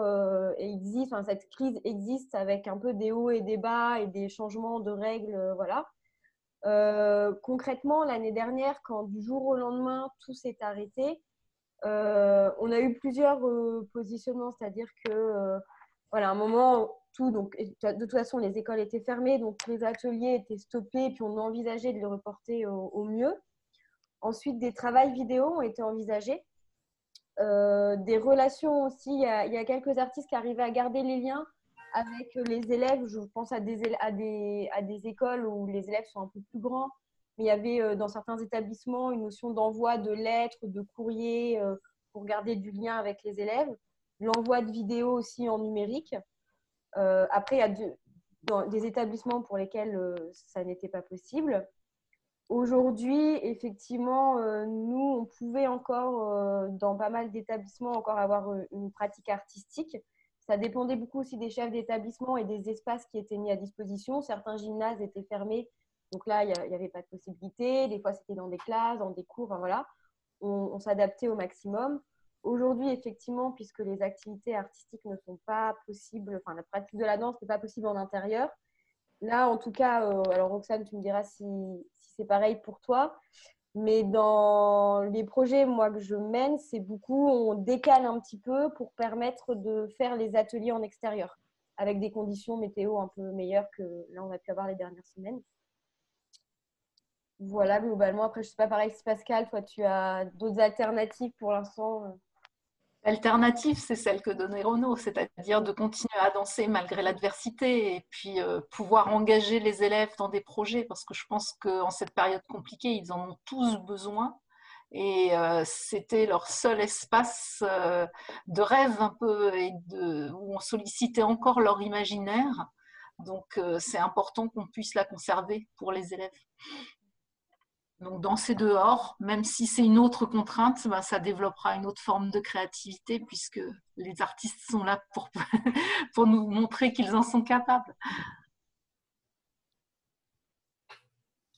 existe, enfin, cette crise existe avec un peu des hauts et des bas et des changements de règles, voilà. concrètement, l'année dernière, quand du jour au lendemain tout s'est arrêté, euh, on a eu plusieurs euh, positionnements, c'est-à-dire que, euh, voilà, un moment, tout, donc, de toute façon, les écoles étaient fermées, donc les ateliers étaient stoppés, puis on a envisagé de les reporter au, mieux. Ensuite, des travails vidéo ont été envisagés. des relations aussi, il y, a, quelques artistes qui arrivaient à garder les liens avec les élèves. Je pense à des, à des, à des écoles où les élèves sont un peu plus grands, mais il y avait euh, dans certains établissements une notion d'envoi de lettres, de courriers euh, pour garder du lien avec les élèves, l'envoi de vidéos aussi en numérique. Euh, après, il y a des établissements pour lesquels ça n'était pas possible. Aujourd'hui, effectivement, nous, on pouvait encore, dans pas mal d'établissements, encore avoir une pratique artistique. Ça dépendait beaucoup aussi des chefs d'établissement et des espaces qui étaient mis à disposition. Certains gymnases étaient fermés donc là, il n'y avait pas de possibilité. Des fois, c'était dans des classes, dans des cours. voilà. On, s'adaptait au maximum. Aujourd'hui, effectivement, puisque les activités artistiques ne sont pas possibles, enfin, la pratique de la danse n'est pas possible en intérieur. Là, en tout cas, euh, alors Roxane, tu me diras si, c'est pareil pour toi. Mais dans les projets, moi, que je mène, c'est beaucoup, on décale un petit peu pour permettre de faire les ateliers en extérieur, avec des conditions météo un peu meilleures que là, on a pu avoir les dernières semaines. Voilà, globalement. Après, je ne sais pas pareil si Pascal, toi, tu as d'autres alternatives pour l'instant. L'alternative, c'est celle que donnait Renaud, c'est-à-dire de continuer à danser malgré l'adversité et puis euh, pouvoir engager les élèves dans des projets, parce que je pense qu'en cette période compliquée, ils en ont tous besoin. Et euh, c'était leur seul espace euh, de rêve un peu et où on sollicitait encore leur imaginaire. Donc c'est important qu'on puisse la conserver pour les élèves. Donc danser dehors, même si c'est une autre contrainte, ben, ça développera une autre forme de créativité puisque les artistes sont là pour, pour nous montrer qu'ils en sont capables.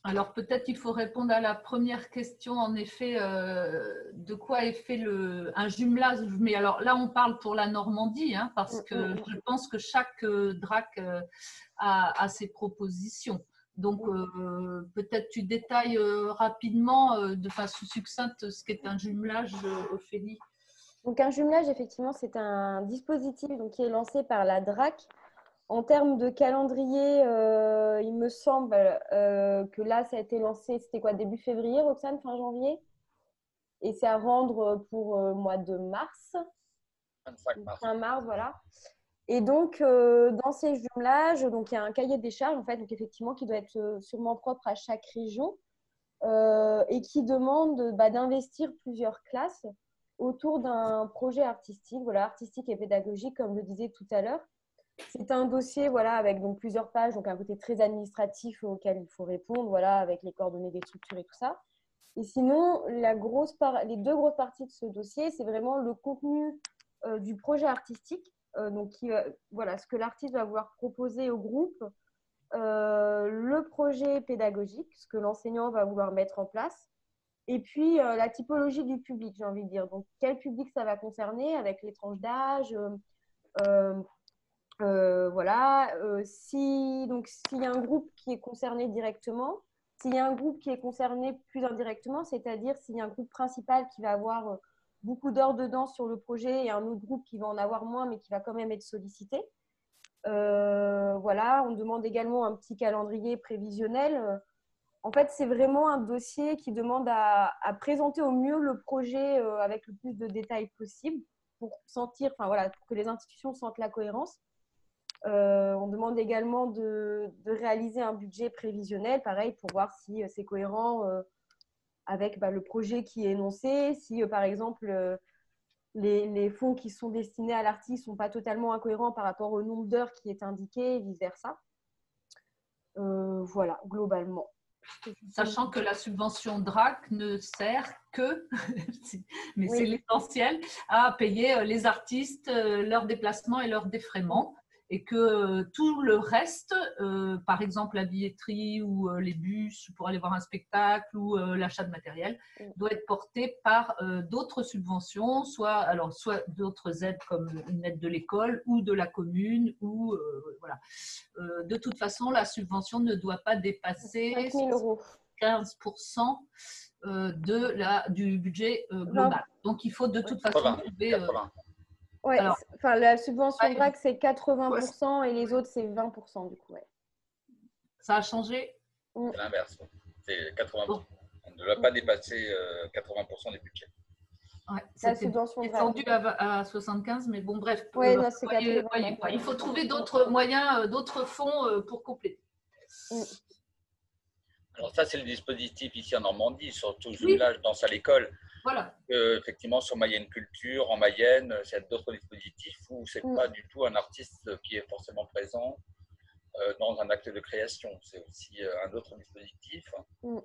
Alors peut-être il faut répondre à la première question, en effet, euh, de quoi est fait le, un jumelage? Mais alors là, on parle pour la Normandie, hein, parce que mm, mm, mm. je pense que chaque euh, DRAC euh, a, a, ses propositions. Donc, euh, peut-être tu détailles euh, rapidement, euh, de façon succincte, ce qu'est un jumelage, Ophélie. Donc, un jumelage, effectivement, c'est un dispositif donc, qui est lancé par la DRAC. En termes de calendrier, il me semble que là, ça a été lancé, c'était quoi, début février, Roxane, fin janvier? Et c'est à rendre pour le mois de mars. 25 mars. Fin mars, voilà. Et donc, euh, dans ces jumelages, donc, il y a un cahier des charges, en fait, donc, effectivement, qui doit être euh, sûrement propre à chaque région euh, et qui demande bah, d'investir plusieurs classes autour d'un projet artistique, voilà, artistique et pédagogique, comme le disais tout à l'heure. C'est un dossier voilà, avec donc, plusieurs pages, donc un côté très administratif auquel il faut répondre, voilà, avec les coordonnées des structures et tout ça. Et sinon, la grosse les deux grosses parties de ce dossier, c'est vraiment le contenu du projet artistique euh, donc voilà, ce que l'artiste va vouloir proposer au groupe, euh, le projet pédagogique, ce que l'enseignant va vouloir mettre en place, et puis euh, la typologie du public, j'ai envie de dire. Donc, quel public ça va concerner avec les tranches d'âge voilà. si donc s'il y a un groupe qui est concerné directement, s'il y a un groupe qui est concerné plus indirectement, c'est-à-dire s'il y a un groupe principal qui va avoir beaucoup d'heures de danse sur le projet et un autre groupe qui va en avoir moins, mais qui va quand même être sollicité. Euh, voilà, on demande également un petit calendrier prévisionnel. En fait, c'est vraiment un dossier qui demande à, présenter au mieux le projet euh, avec le plus de détails possible pour sentir, enfin voilà, que les institutions sentent la cohérence. Euh, on demande également de, réaliser un budget prévisionnel, pareil, pour voir si c'est cohérent avec bah, le projet qui est énoncé. Si, euh, par exemple, euh, les, fonds qui sont destinés à l'artiste ne sont pas totalement incohérents par rapport au nombre d'heures qui est indiqué, et vice-versa. Euh, voilà, globalement. Sachant que la subvention DRAC ne sert que, mais c'est l'essentiel, à payer les artistes, leurs déplacements et leurs défraiements et que euh, tout le reste, euh, par exemple la billetterie ou euh, les bus pour aller voir un spectacle ou l'achat de matériel, mm. doit être porté par d'autres subventions, soit alors soit d'autres aides comme une aide de l'école ou de la commune ou voilà. de toute façon, la subvention ne doit pas dépasser 15% de la, du budget global. Donc il faut de toute façon trouver Ouais, enfin, la subvention DRAC, c'est 80% et les autres, c'est 20% du coup. Ouais. Ça a changé? Mm. C'est l'inverse. C'est 80%. On ne doit pas dépasser 80% euh, des budgets. Ouais, la subvention tendu à, à, 75, mais bon, bref. Ouais, euh, voyez, voyez, il faut trouver d'autres moyens, euh, d'autres fonds pour compléter. Mm. Alors ça, c'est le dispositif ici en Normandie, surtout le village dans à l'école. Voilà. effectivement, sur Mayenne Culture, en Mayenne, c'est d'autres dispositifs où c'est n'est mm. pas du tout un artiste qui est forcément présent euh, dans un acte de création. C'est aussi euh, un autre dispositif mm.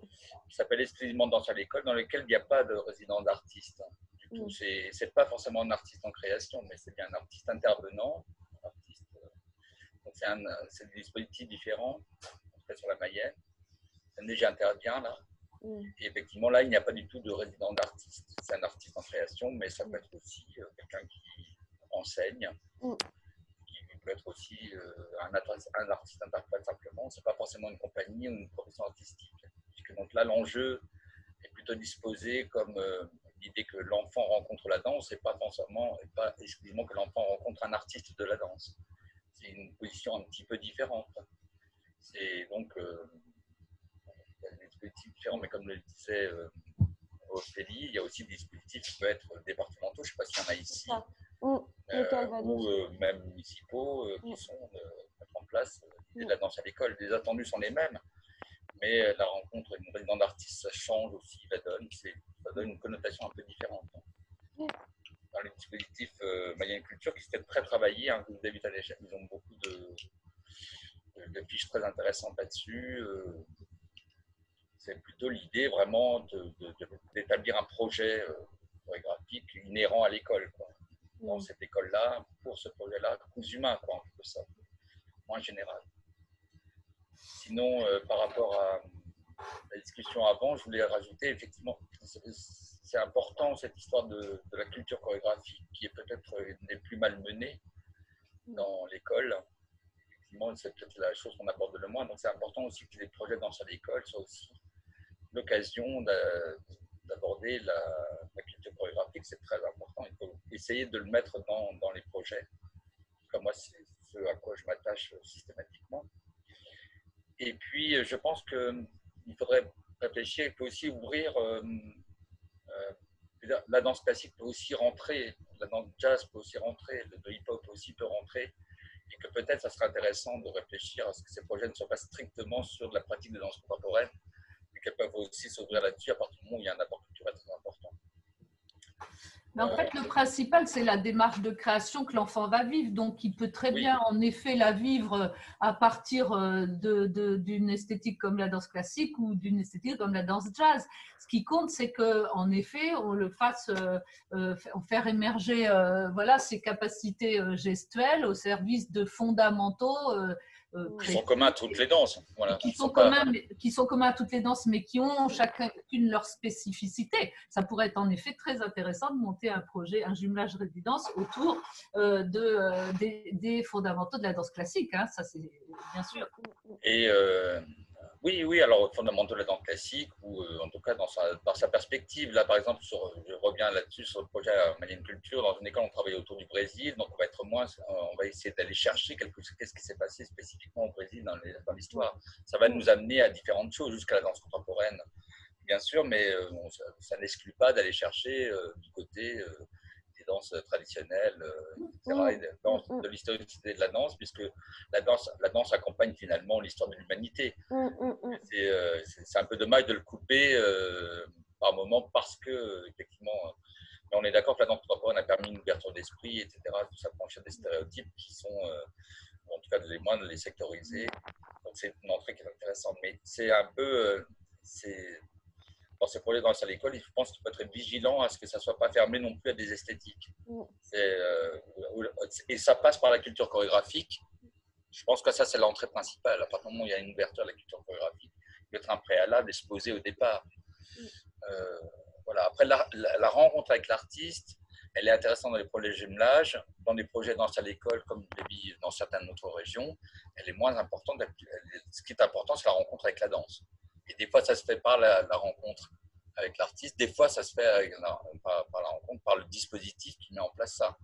qui s'appelle exclusivement Danse à l'école, dans lequel il n'y a pas de résident d'artiste. Du tout, mm. c'est pas forcément un artiste en création, mais c'est bien un artiste intervenant. artiste, euh, c'est des dispositifs différents, en tout cas sur la Mayenne. Déjà intervient là. Mm. Et effectivement, là, il n'y a pas du tout de résident d'artiste. C'est un artiste en création, mais ça peut être aussi euh, quelqu'un qui enseigne, mm. qui peut être aussi euh, un, un, artiste interprète simplement. Ce n'est pas forcément une compagnie ou une profession artistique. Puisque donc là, l'enjeu est plutôt disposé comme euh, l'idée que l'enfant rencontre la danse et pas forcément, et pas exclusivement que l'enfant rencontre un artiste de la danse. C'est une position un petit peu différente. C'est donc différents, mais comme le disait euh, Ophélie, il y a aussi des dispositifs qui peuvent être départementaux, je ne sais pas s'il y en a ici, Mmh. ou même municipaux qui sont en place de la danse à l'école. Les attendus sont les mêmes, mais la rencontre d'une résidente d'artiste, ça change aussi la donne, ça donne une connotation un peu différente. Dans les dispositifs euh, Culture qui s'étaient très travaillés, hein, vous à l'échelle, ils ont beaucoup de, de, fiches très intéressantes là-dessus. Euh, c'est plutôt l'idée vraiment d'établir un projet euh, chorégraphique inhérent à l'école. Dans mm. cette école-là, pour ce projet-là, coûts humains, quoi, en peu ça, moins général. Sinon, euh, par rapport à la discussion avant, je voulais rajouter, effectivement, c'est important cette histoire de, de, la culture chorégraphique qui est peut-être des plus mal menées dans l'école c'est peut-être la chose qu'on aborde le moins. Donc, c'est important aussi que les projets dans sa école soient aussi l'occasion d'aborder la, culture chorégraphique. C'est très important. Il faut essayer de le mettre dans, dans les projets. Comme moi, c'est ce à quoi je m'attache systématiquement. Et puis, je pense qu'il faudrait réfléchir, il faut aussi ouvrir. Euh, euh, la danse classique peut aussi rentrer, la danse jazz peut aussi rentrer, le hip-hop aussi peut rentrer et que peut-être ça serait intéressant de réfléchir à ce que ces projets ne soient pas strictement sur la pratique de danse contemporaine, qu'elles peuvent aussi s'ouvrir là-dessus à partir du moment où il y a un apport culturel très important. Mais en fait, le principal, c'est la démarche de création que l'enfant va vivre. Donc, il peut très bien, en effet, la vivre euh, à partir euh, d'une esthétique comme la danse classique ou d'une esthétique comme la danse jazz. Ce qui compte, c'est qu'en effet, on le fasse, euh, faire émerger voilà, ses capacités gestuelles au service de fondamentaux euh, qui sont communs à toutes les danses. Voilà. Qui, sont communs, qui sont communs à toutes les danses, mais qui ont chacune leur spécificité. Ça pourrait être en effet très intéressant de monter un projet, un jumelage résidence autour euh, de, euh, des, fondamentaux de la danse classique. Hein. Ça, c'est bien sûr. Et oui, oui, alors fondamentalement la danse classique, ou euh, en tout cas dans sa, dans perspective. Là, par exemple, je reviens là-dessus sur le projet Malienne Culture. Dans une école, on travaille autour du Brésil, donc on va être moins, on va essayer d'aller chercher qu'est-ce qui s'est passé spécifiquement au Brésil dans l'histoire. Ça va nous amener à différentes choses, jusqu'à la danse contemporaine, bien sûr, mais euh, ça, n'exclut pas d'aller chercher euh, du côté danses traditionnelles, etc., mmh. de l'historicité de la danse, puisque la danse, la danse accompagne finalement l'histoire de l'humanité. Mmh, mmh, euh, c'est un peu dommage de le couper euh, par moment parce que, effectivement, on est d'accord que la danse contemporaine a permis une ouverture d'esprit, etc. Tout ça penche des stéréotypes qui sont, euh, en tout cas, les moindres, les sectoriser. Donc, c'est une entrée qui est intéressante. Mais c'est un peu. c'est dans ces projets dans à l'école, je pense qu'il faut être vigilant à ce que ça ne soit pas fermé non plus à des esthétiques. Euh, et ça passe par la culture chorégraphique. Je pense que ça, c'est l'entrée principale. À partir du moment où il y a une ouverture à la culture chorégraphique, il peut être un préalable exposé au départ. Euh, voilà. Après, la, rencontre avec l'artiste, elle est intéressante dans les projets jumelage, dans des projets dans à l'école, comme dans certaines autres régions. Elle est moins importante. Ce qui est important, c'est la rencontre avec la danse. Et des fois, ça se fait par la, rencontre avec l'artiste. Des fois, ça se fait par, la rencontre, par le dispositif qui met en place ça.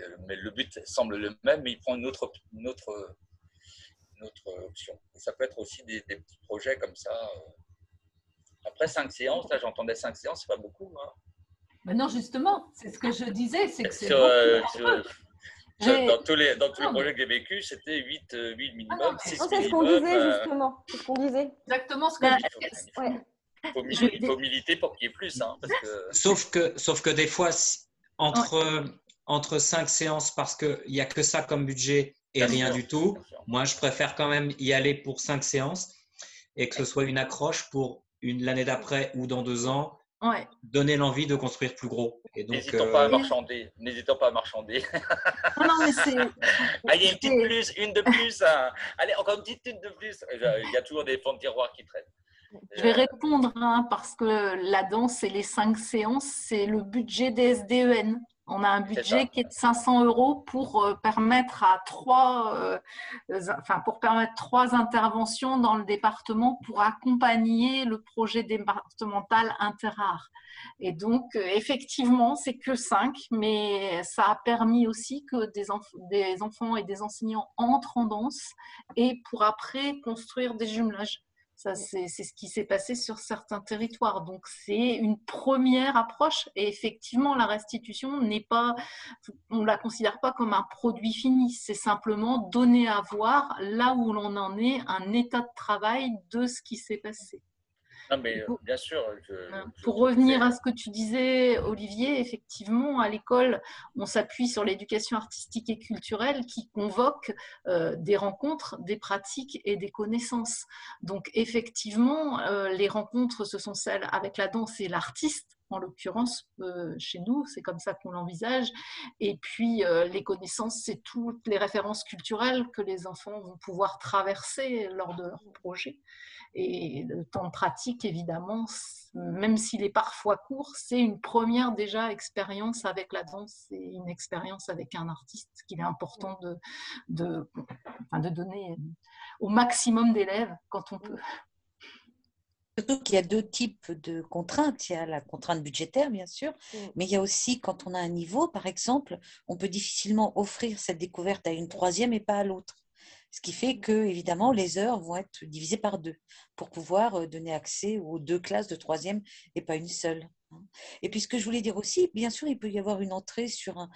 Euh, mais le but semble le même, mais il prend une autre, une autre, une autre option. Et ça peut être aussi des, petits projets comme ça. Euh. Après cinq séances, là j'entendais cinq séances, c'est pas beaucoup. Hein. non, justement, c'est ce que je disais, c'est que c'est dans tous les, dans tous les projets que j'ai vécu, c'était 8, 8 euh, minimum, ah C'est ce qu'on disait, euh, justement. C'est ce qu'on disait. Exactement ce que je disais. Il faut, militer pour qu'il y ait plus. Hein, parce que... sauf, que, sauf que des fois, entre, entre 5 séances, parce qu'il n'y a que ça comme budget et rien du tout, moi, je préfère quand même y aller pour 5 séances et que ce soit une accroche pour l'année d'après ou dans deux ans donner l'envie de construire plus gros. N'hésitons pas à euh, marchander. N'hésitons pas à marchander. non, mais c'est. Allez, une petite plus, une de plus. Hein. Allez, encore une petite une de plus. Il y a toujours des fonds de tiroir qui traînent. Je vais répondre hein, parce que la danse et les cinq séances, c'est le budget des SDEN. On a un budget qui est de 500 euros pour euh, permettre à trois, euh, enfin pour permettre trois interventions dans le département pour accompagner le projet départemental interart. Et donc, euh, effectivement, c'est que cinq, mais ça a permis aussi que des, des enfants et des enseignants entrent en danse et pour après construire des jumelages. Ça, c'est ce qui s'est passé sur certains territoires. Donc, c'est une première approche. Et effectivement, la restitution n'est pas, on la considère pas comme un produit fini. C'est simplement donner à voir là où l'on en est, un état de travail de ce qui s'est passé. Non, mais euh, bien sûr. Hein, pour revenir à ce que tu disais, Olivier, effectivement, à l'école, on s'appuie sur l'éducation artistique et culturelle qui convoque euh, des rencontres, des pratiques et des connaissances. Donc, effectivement, euh, les rencontres, ce sont celles avec la danse et l'artiste en l'occurrence chez nous, c'est comme ça qu'on l'envisage. Et puis les connaissances, c'est toutes les références culturelles que les enfants vont pouvoir traverser lors de leur projet. Et le temps de pratique, évidemment, même s'il est parfois court, c'est une première déjà expérience avec la danse et une expérience avec un artiste qu'il est important de, de, de donner au maximum d'élèves quand on peut. Surtout qu'il y a deux types de contraintes. Il y a la contrainte budgétaire, bien sûr, mais il y a aussi, quand on a un niveau, par exemple, on peut difficilement offrir cette découverte à une troisième et pas à l'autre. Ce qui fait que, évidemment, les heures vont être divisées par deux pour pouvoir euh, donner accès aux deux classes de troisième et pas une seule. Et puis ce que je voulais dire aussi, bien sûr, il peut y avoir une entrée sur un,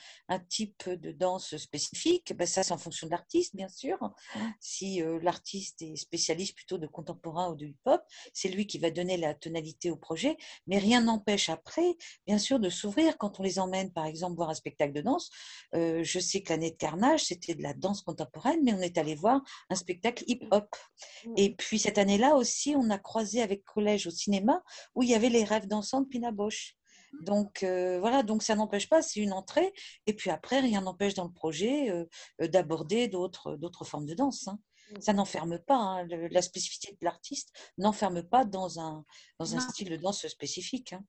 type de danse spécifique. Ben, ça, c'est en fonction de l'artiste, bien sûr. Si euh, l'artiste est spécialiste plutôt de contemporain ou de hip-hop, c'est lui qui va donner la tonalité au projet. Mais rien n'empêche après, bien sûr, de s'ouvrir quand on les emmène, par exemple, voir un spectacle de danse. Euh, je sais que l'année de Carnage, c'était de la danse contemporaine, mais on est allé voir un spectacle hip-hop. Et puis cette année-là aussi, on a croisé avec collège au cinéma où il y avait les rêves dansants de Pina Mmh. Donc euh, voilà, donc ça n'empêche pas, c'est une entrée. Et puis après, rien n'empêche dans le projet euh, euh, d'aborder d'autres, d'autres formes de danse. Hein. Mmh. Ça n'enferme pas, hein, la spécificité de l'artiste n'enferme pas dans un, dans un style de danse spécifique. Hein.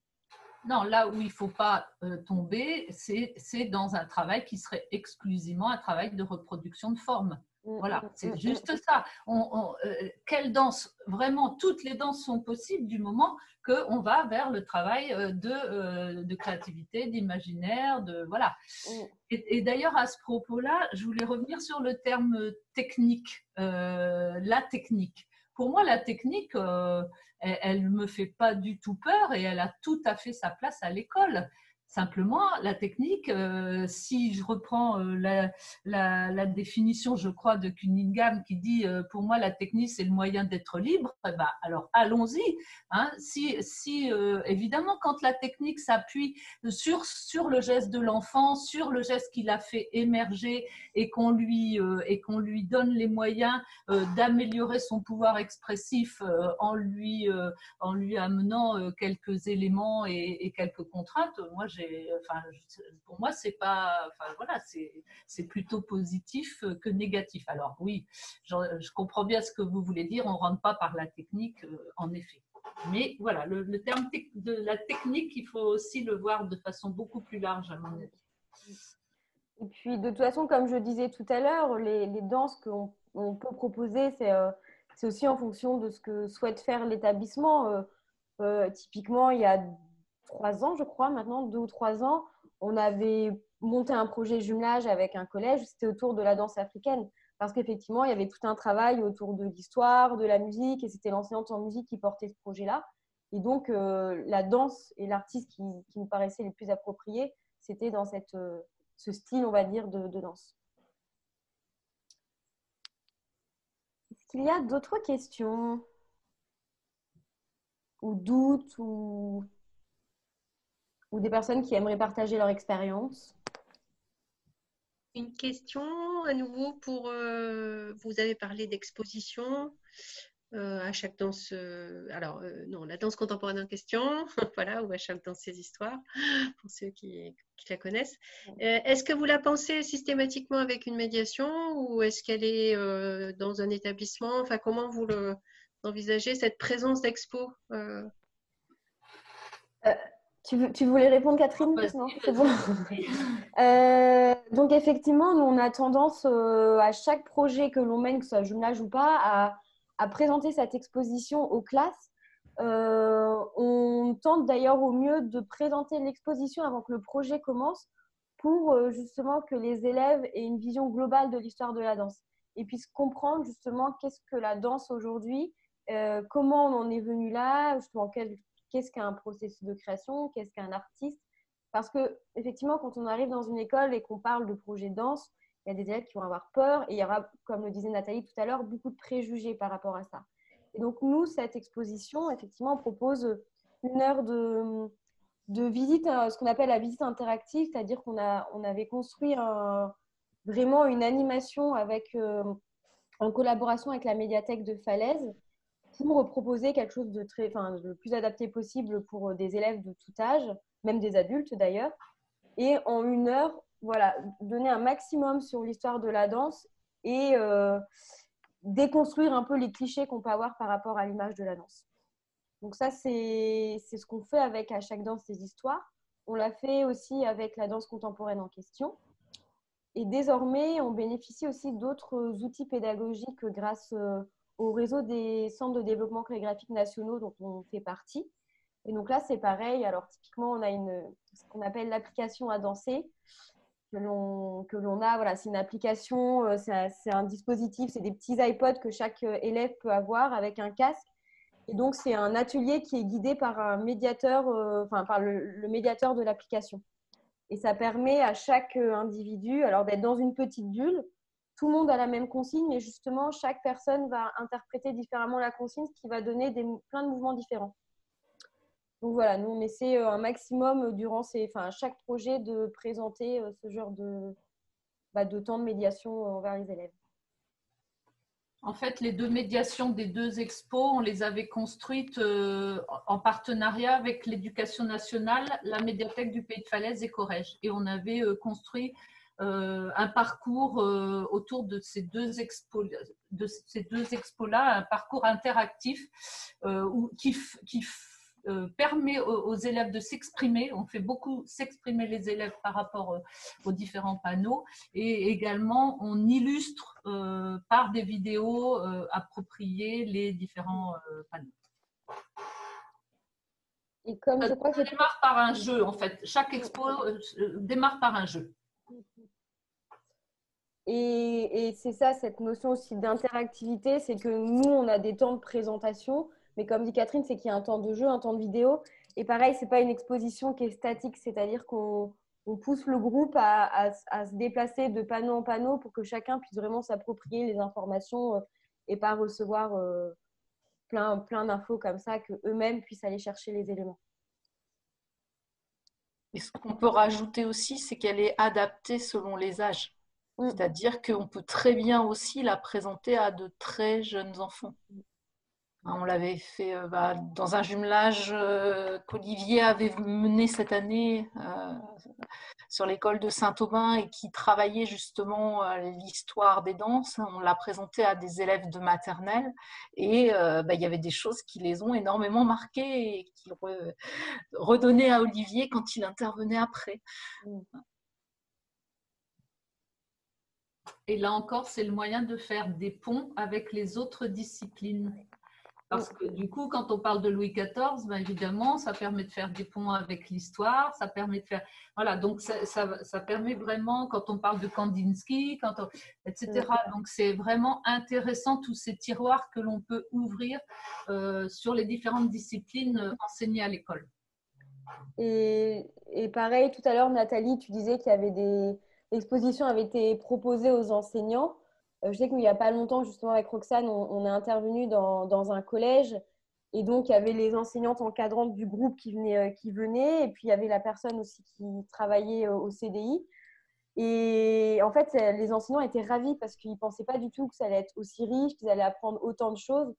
Non, là où il ne faut pas tomber, c'est, c'est dans un travail qui serait exclusivement un travail de reproduction de forme. Mmh, voilà, mmh, c'est mmh, juste ça. On, euh, quelle danse Vraiment, toutes les danses sont possibles du moment qu'on va vers le travail euh, de, euh, de créativité, d'imaginaire, de voilà. Et, d'ailleurs, à ce propos-là, je voulais revenir sur le terme technique, la technique. Pour moi, la technique, elle ne me fait pas du tout peur et elle a tout à fait sa place à l'école. Simplement, la technique, euh, si je reprends euh, la, définition, je crois, de Cunningham qui dit euh, pour moi la technique c'est le moyen d'être libre, eh ben, alors allons-y. Hein. Si, évidemment, quand la technique s'appuie sur, le geste de l'enfant, sur le geste qu'il a fait émerger et qu'on lui, donne les moyens d'améliorer son pouvoir expressif en, lui, en lui amenant quelques éléments et, et quelques contraintes, moi j'ai pour moi, c'est pas, voilà, c'est plutôt positif que négatif. Alors oui, je, comprends bien ce que vous voulez dire. On rentre pas par la technique, euh, en effet. Mais voilà, le, terme de la technique, il faut aussi le voir de façon beaucoup plus large, à mon avis. Et puis, de toute façon, comme je disais tout à l'heure, les, danses qu'on peut proposer, euh, c'est aussi en fonction de ce que souhaite faire l'établissement. Euh, typiquement, il y a trois ans, je crois, maintenant, deux ou trois ans, on avait monté un projet jumelage avec un collège, c'était autour de la danse africaine. Parce qu'effectivement, il y avait tout un travail autour de l'histoire, de la musique, et c'était l'enseignante en musique qui portait ce projet-là. Et donc, euh, la danse et l'artiste qui, qui, me paraissaient les plus appropriés, c'était dans cette, euh, ce style, on va dire, de, danse. Est-ce qu'il y a d'autres questions? Ou doutes ou ou des personnes qui aimeraient partager leur expérience? Une question à nouveau pour, euh, vous avez parlé d'exposition euh, à chaque danse, euh, alors non, la danse contemporaine en question, voilà, ou à chaque danse ses histoires, pour ceux qui, la connaissent. est-ce que vous la pensez systématiquement avec une médiation ou est-ce qu'elle est, dans un établissement? Enfin, comment vous le, envisagez cette présence d'expo tu, voulais répondre, Catherine Non, c'est bon. Euh, donc, effectivement, nous, on a tendance euh, à chaque projet que l'on mène, que ce soit jumelage ou pas, à, présenter cette exposition aux classes. Euh, on tente d'ailleurs au mieux de présenter l'exposition avant que le projet commence pour justement que les élèves aient une vision globale de l'histoire de la danse et puissent comprendre justement qu'est-ce que la danse aujourd'hui comment on en est venu là, qu'est-ce qu'un processus de création, qu'est-ce qu'un artiste? Parce que effectivement, quand on arrive dans une école et qu'on parle de projet de danse, il y a des élèves qui vont avoir peur et il y aura, comme le disait Nathalie tout à l'heure, beaucoup de préjugés par rapport à ça. Et donc nous, cette exposition, effectivement, propose une heure de, visite, euh, ce qu'on appelle la visite interactive, c'est-à-dire qu'on on avait construit vraiment une animation avec, euh, en collaboration avec la médiathèque de Falaise pour proposer quelque chose de très, enfin, le plus adapté possible pour des élèves de tout âge, même des adultes d'ailleurs. Et en une heure, voilà, donner un maximum sur l'histoire de la danse et euh, déconstruire un peu les clichés qu'on peut avoir par rapport à l'image de la danse. Donc ça, c'est ce qu'on fait avec à chaque danse des histoires. On l'a fait aussi avec la danse contemporaine en question. Et désormais, on bénéficie aussi d'autres outils pédagogiques grâce euh, au réseau des centres de développement chorégraphique nationaux dont on fait partie. Et donc là, c'est pareil. Alors typiquement, on a une, ce qu'on appelle l'application à danser que l'on a. Voilà, c'est une application, euh, c'est un, dispositif, c'est des petits iPods que chaque euh, élève peut avoir avec un casque et donc, c'est un atelier qui est guidé par un médiateur, euh, enfin, par le, médiateur de l'application. Et ça permet à chaque individu, alors d'être dans une petite bulle, tout le monde a la même consigne, mais justement, chaque personne va interpréter différemment la consigne, ce qui va donner des, plein de mouvements différents. Donc voilà, nous, on essaie euh, un maximum durant ces, enfin, chaque projet de présenter ce genre de, bah, de temps de médiation envers les élèves. En fait, les deux médiations des deux expos, on les avait construites euh, en partenariat avec l'éducation nationale, la médiathèque du Pays de Falaise et Corrège. Et on avait euh, construit euh, un parcours autour de ces deux expos, de ces deux expos-là, un parcours interactif qui, qui euh, permet aux, élèves de s'exprimer. On fait beaucoup s'exprimer les élèves par rapport euh, aux différents panneaux et également on illustre euh, par des vidéos appropriées les différents panneaux. Et comme je crois que démarre par un jeu en fait. Chaque expo démarre par un jeu. Et, c'est ça, cette notion aussi d'interactivité, c'est que nous, on a des temps de présentation, mais comme dit Catherine, c'est qu'il y a un temps de jeu, un temps de vidéo. Et pareil, ce n'est pas une exposition qui est statique, c'est-à-dire qu'on pousse le groupe à, se déplacer de panneau en panneau pour que chacun puisse vraiment s'approprier les informations euh, et pas recevoir euh, plein, plein d'infos comme ça, qu'eux-mêmes puissent aller chercher les éléments. Et ce qu'on peut rajouter aussi, c'est qu'elle est adaptée selon les âges. Mm. C'est-à-dire qu'on peut très bien aussi la présenter à de très jeunes enfants. On l'avait fait euh, bah, dans un jumelage euh, qu'Olivier avait mené cette année euh, sur l'école de Saint-Aubin et qui travaillait justement l'histoire des danses. On l'a présenté à des élèves de maternelle et bah, il y avait des choses qui les ont énormément marqués et qu'il redonnait à Olivier quand il intervenait après. Et là encore, c'est le moyen de faire des ponts avec les autres disciplines. Parce que du coup, quand on parle de Louis XIV, ben évidemment, ça permet de faire des ponts avec l'histoire, ça permet de faire. Voilà, donc ça, ça, permet vraiment, quand on parle de Kandinsky, quand etc. Donc c'est vraiment intéressant tous ces tiroirs que l'on peut ouvrir euh, sur les différentes disciplines euh, enseignées à l'école. Et, et, pareil, tout à l'heure, Nathalie, tu disais qu'il y avait des expositions avaient été proposées aux enseignants. Euh, je sais qu'il n'y a pas longtemps, justement, avec Roxane, on, est intervenu dans, un collège. Et donc, il y avait les enseignantes encadrantes du groupe qui venaient, euh, qui venaient. Et puis, il y avait la personne aussi qui travaillait euh, au CDI. Et en fait, les enseignants étaient ravis parce qu'ils ne pensaient pas du tout que ça allait être aussi riche, qu'ils allaient apprendre autant de choses.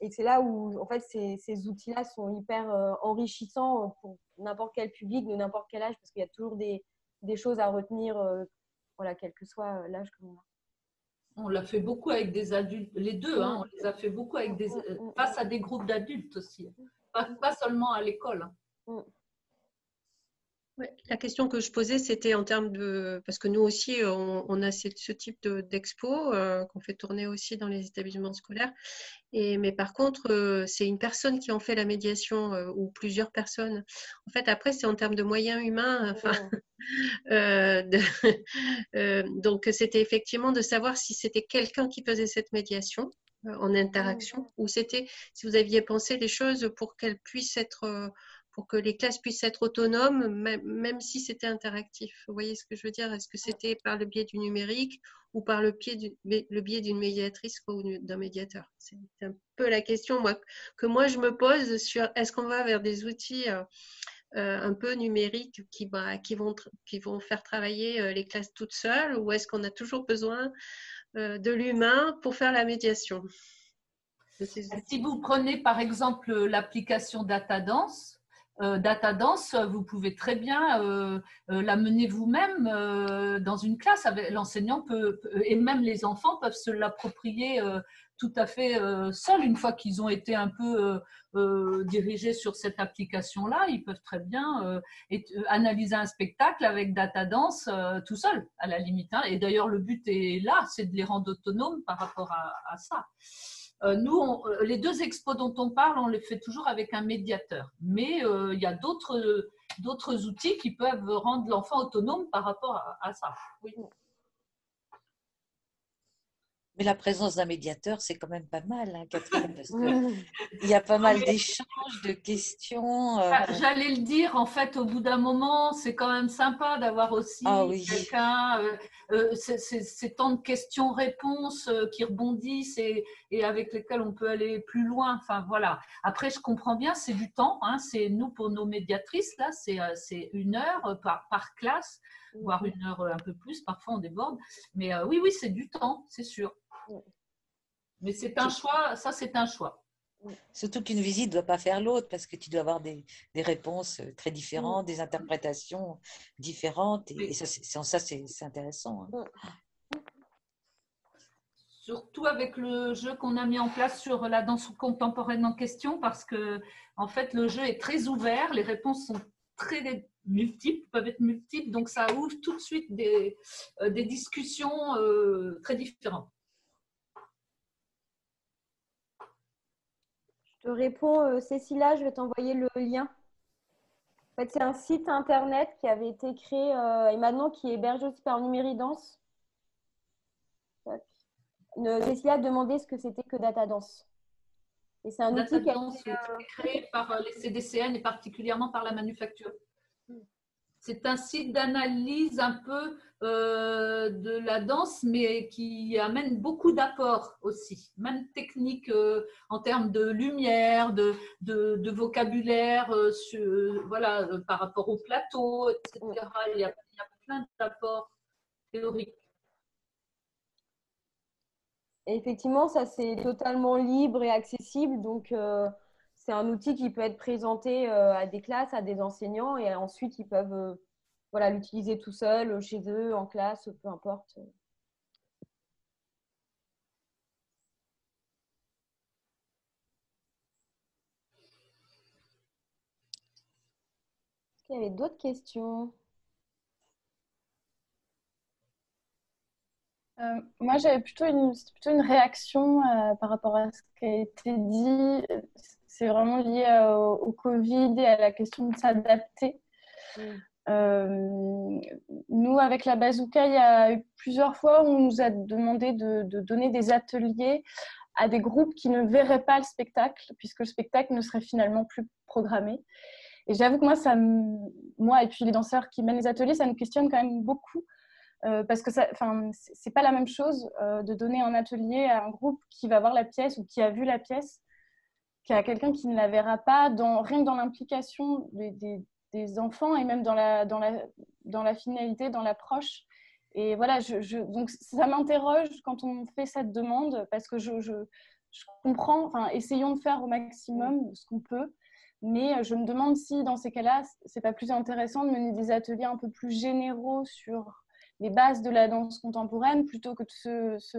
Et c'est là où, en fait, ces, outils-là sont hyper enrichissants pour n'importe quel public, de n'importe quel âge, parce qu'il y a toujours des, choses à retenir, voilà, quel que soit l'âge que l'on a. On l'a fait beaucoup avec des adultes, les deux, hein, on les a fait beaucoup avec des, euh, face à des groupes d'adultes aussi, pas, seulement à l'école. La question que je posais, c'était en termes de. Parce que nous aussi, on, a ce, type d'expo euh, qu'on fait tourner aussi dans les établissements scolaires. Et, mais par contre, euh, c'est une personne qui en fait la médiation ou plusieurs personnes. En fait, après, c'est en termes de moyens humains. Enfin, Euh, euh, donc, c'était effectivement de savoir si c'était quelqu'un qui faisait cette médiation en interaction Ou c'était si vous aviez pensé les choses pour qu'elles puissent être pour que les classes puissent être autonomes, même, si c'était interactif. Vous voyez ce que je veux dire? Est-ce que c'était par le biais du numérique ou par le, biais d'une médiatrice ou d'un médiateur? C'est un peu la question moi, que moi je me pose sur est-ce qu'on va vers des outils euh, euh, un peu numériques qui, bah, qui, vont, qui vont faire travailler euh, les classes toutes seules ou est-ce qu'on a toujours besoin de l'humain pour faire la médiation si vous prenez par exemple l'application DataDance, euh, data Dance, vous pouvez très bien euh, euh, vous-même dans une classe. L'enseignant peut, et même les enfants peuvent se l'approprier tout à fait seuls une fois qu'ils ont été un peu dirigés sur cette application-là. Ils peuvent très bien analyser un spectacle avec Data Dance tout seul, à la limite. Hein. Et d'ailleurs, le but est là, c'est de les rendre autonomes par rapport à ça. Euh, nous, euh, les deux expos dont on parle, on les fait toujours avec un médiateur. Mais euh, il y a d'autres outils qui peuvent rendre l'enfant autonome par rapport à, à ça. Oui. Mais la présence d'un médiateur, c'est quand même pas mal, hein, Catherine, parce qu'il y a pas mal d'échanges, de questions. Euh. J'allais le dire, en fait, au bout d'un moment, c'est quand même sympa d'avoir aussi ah quelqu'un, euh, euh, ces temps de questions-réponses qui rebondissent et, et, avec lesquels on peut aller plus loin. Enfin, voilà. Après, je comprends bien, c'est du temps. Hein, c'est nous, pour nos médiatrices, là, c'est une heure par, par classe voire une heure un peu plus, parfois on déborde. Mais oui, oui, c'est du temps, c'est sûr. Mais c'est un choix, ça c'est un choix. Surtout qu'une visite ne doit pas faire l'autre parce que tu dois avoir des, des, réponses euh, très différentes, des interprétations différentes. Et, ça, c'est, ça, c'est, intéressant. Hein. Surtout avec le jeu qu'on a mis en place sur la danse contemporaine en question parce que en fait le jeu est très ouvert, les réponses sont très multiples, peuvent être multiples, donc ça ouvre tout de suite des, euh, des discussions euh, très différentes. Réponds, euh, Cécilia, je vais t'envoyer le lien. En fait, c'est un site internet qui avait été créé euh, et maintenant qui est hébergé aussi par Numéridance. Cécilia a demandé ce que c'était que DataDance. Et c'est un outil qui a été créé par euh, les CDCN et particulièrement par la manufacture. C'est un site d'analyse un peu euh, de la danse, mais qui amène beaucoup d'apports aussi, même techniques euh, en termes de lumière, de, de, vocabulaire, euh, voilà, par rapport au plateau, etc. Il y a, il y a plein d'apports théoriques. effectivement, ça c'est totalement libre et accessible, donc c'est un outil qui peut être présenté à des classes, à des enseignants, et ensuite ils peuvent voilà, l'utiliser tout seul, chez eux, en classe, peu importe. Est-ce qu'il y avait d'autres questions? Euh, moi, j'avais plutôt une, plutôt une réaction par rapport à ce qui a été dit c'est vraiment lié euh, au, Covid et à la question de s'adapter. Mm. Euh, nous, avec la Bazooka, il y a eu plusieurs fois où on nous a demandé de, donner des ateliers à des groupes qui ne verraient pas le spectacle, puisque le spectacle ne serait finalement plus programmé. Et j'avoue que moi, ça, moi et puis les danseurs qui mènent les ateliers, ça nous questionne quand même beaucoup. Euh, parce que ce c'est pas la même chose de donner un atelier à un groupe qui va voir la pièce ou qui a vu la pièce qu'à quelqu'un qui ne la verra pas, rien que dans l'implication des, enfants et même dans la, dans la, dans la finalité, dans l'approche. Et voilà, je, donc ça m'interroge quand on fait cette demande parce que je, je, je, comprends, enfin, essayons de faire au maximum ce qu'on peut, mais je me demande si dans ces cas-là, c'est pas plus intéressant de mener des ateliers un peu plus généraux sur les bases de la danse contemporaine plutôt que de se, se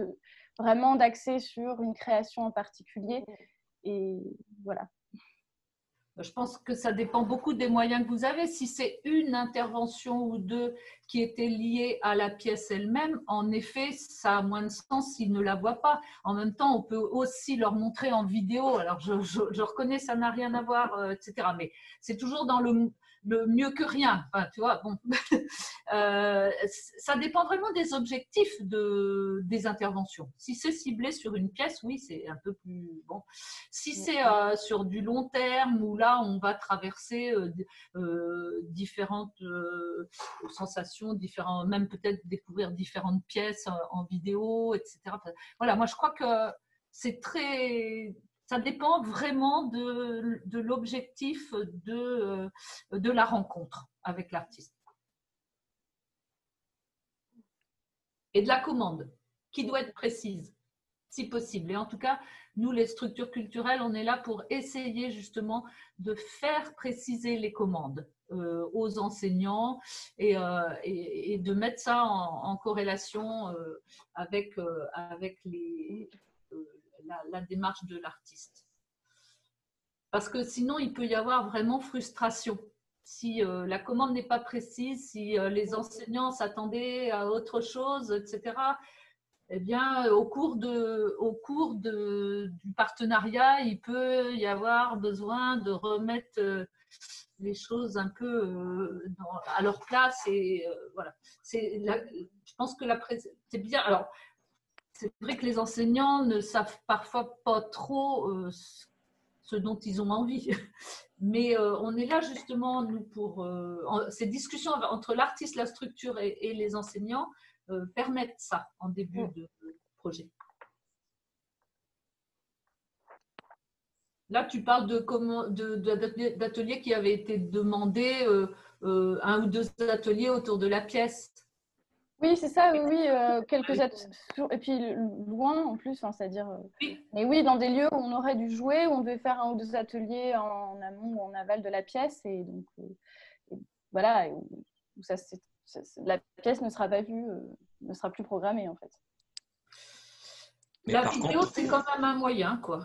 vraiment d'axer sur une création en particulier et voilà. Je pense que ça dépend beaucoup des moyens que vous avez. Si c'est une intervention ou deux qui étaient liées à la pièce elle-même, en effet, ça a moins de sens s'ils ne la voient pas. En même temps, on peut aussi leur montrer en vidéo. Alors, je, je, reconnais, ça n'a rien à voir, euh, etc. Mais c'est toujours dans le, mieux que rien. Enfin, tu vois, bon. Euh, ça dépend vraiment des objectifs de, des interventions. Si c'est ciblé sur une pièce, oui, c'est un peu plus bon. Si c'est euh, sur du long terme, où là, on va traverser euh, différentes sensations, différents, même peut-être découvrir différentes pièces en vidéo, etc. Voilà, moi, je crois que c'est très ça dépend vraiment de, l'objectif de, de la rencontre avec l'artiste. Et de la commande, qui doit être précise, si possible. Et en tout cas, nous, les structures culturelles, on est là pour essayer justement de faire préciser les commandes euh, aux enseignants et, euh, et, de mettre ça en, corrélation euh, avec, avec les, la, démarche de l'artiste. Parce que sinon, il peut y avoir vraiment frustration. Si euh, la commande n'est pas précise, si euh, les enseignants s'attendaient à autre chose, etc., eh bien, au cours, de, au cours de, du partenariat, il peut y avoir besoin de remettre euh, les choses un peu à leur place. Et voilà. je pense que c'est bien. Alors, c'est vrai que les enseignants ne savent parfois pas trop euh, ce dont ils ont envie. Mais euh, on est là justement, nous, pour euh, ces discussions entre l'artiste, la structure et, les enseignants permettent ça en début mm. de, projet. Là, tu parles de d'ateliers qui avaient été demandés, un ou deux ateliers autour de la pièce. Oui, c'est ça, oui, oui euh, quelques et puis loin en plus, hein, c'est-à-dire. Euh, mais oui, dans des lieux où on aurait dû jouer, où on devait faire un ou deux ateliers en, amont ou en aval de la pièce, et donc euh, voilà, où, ça, la pièce ne sera pas vue, ne sera plus programmée en fait. la vidéo, c'est quand même un moyen, quoi.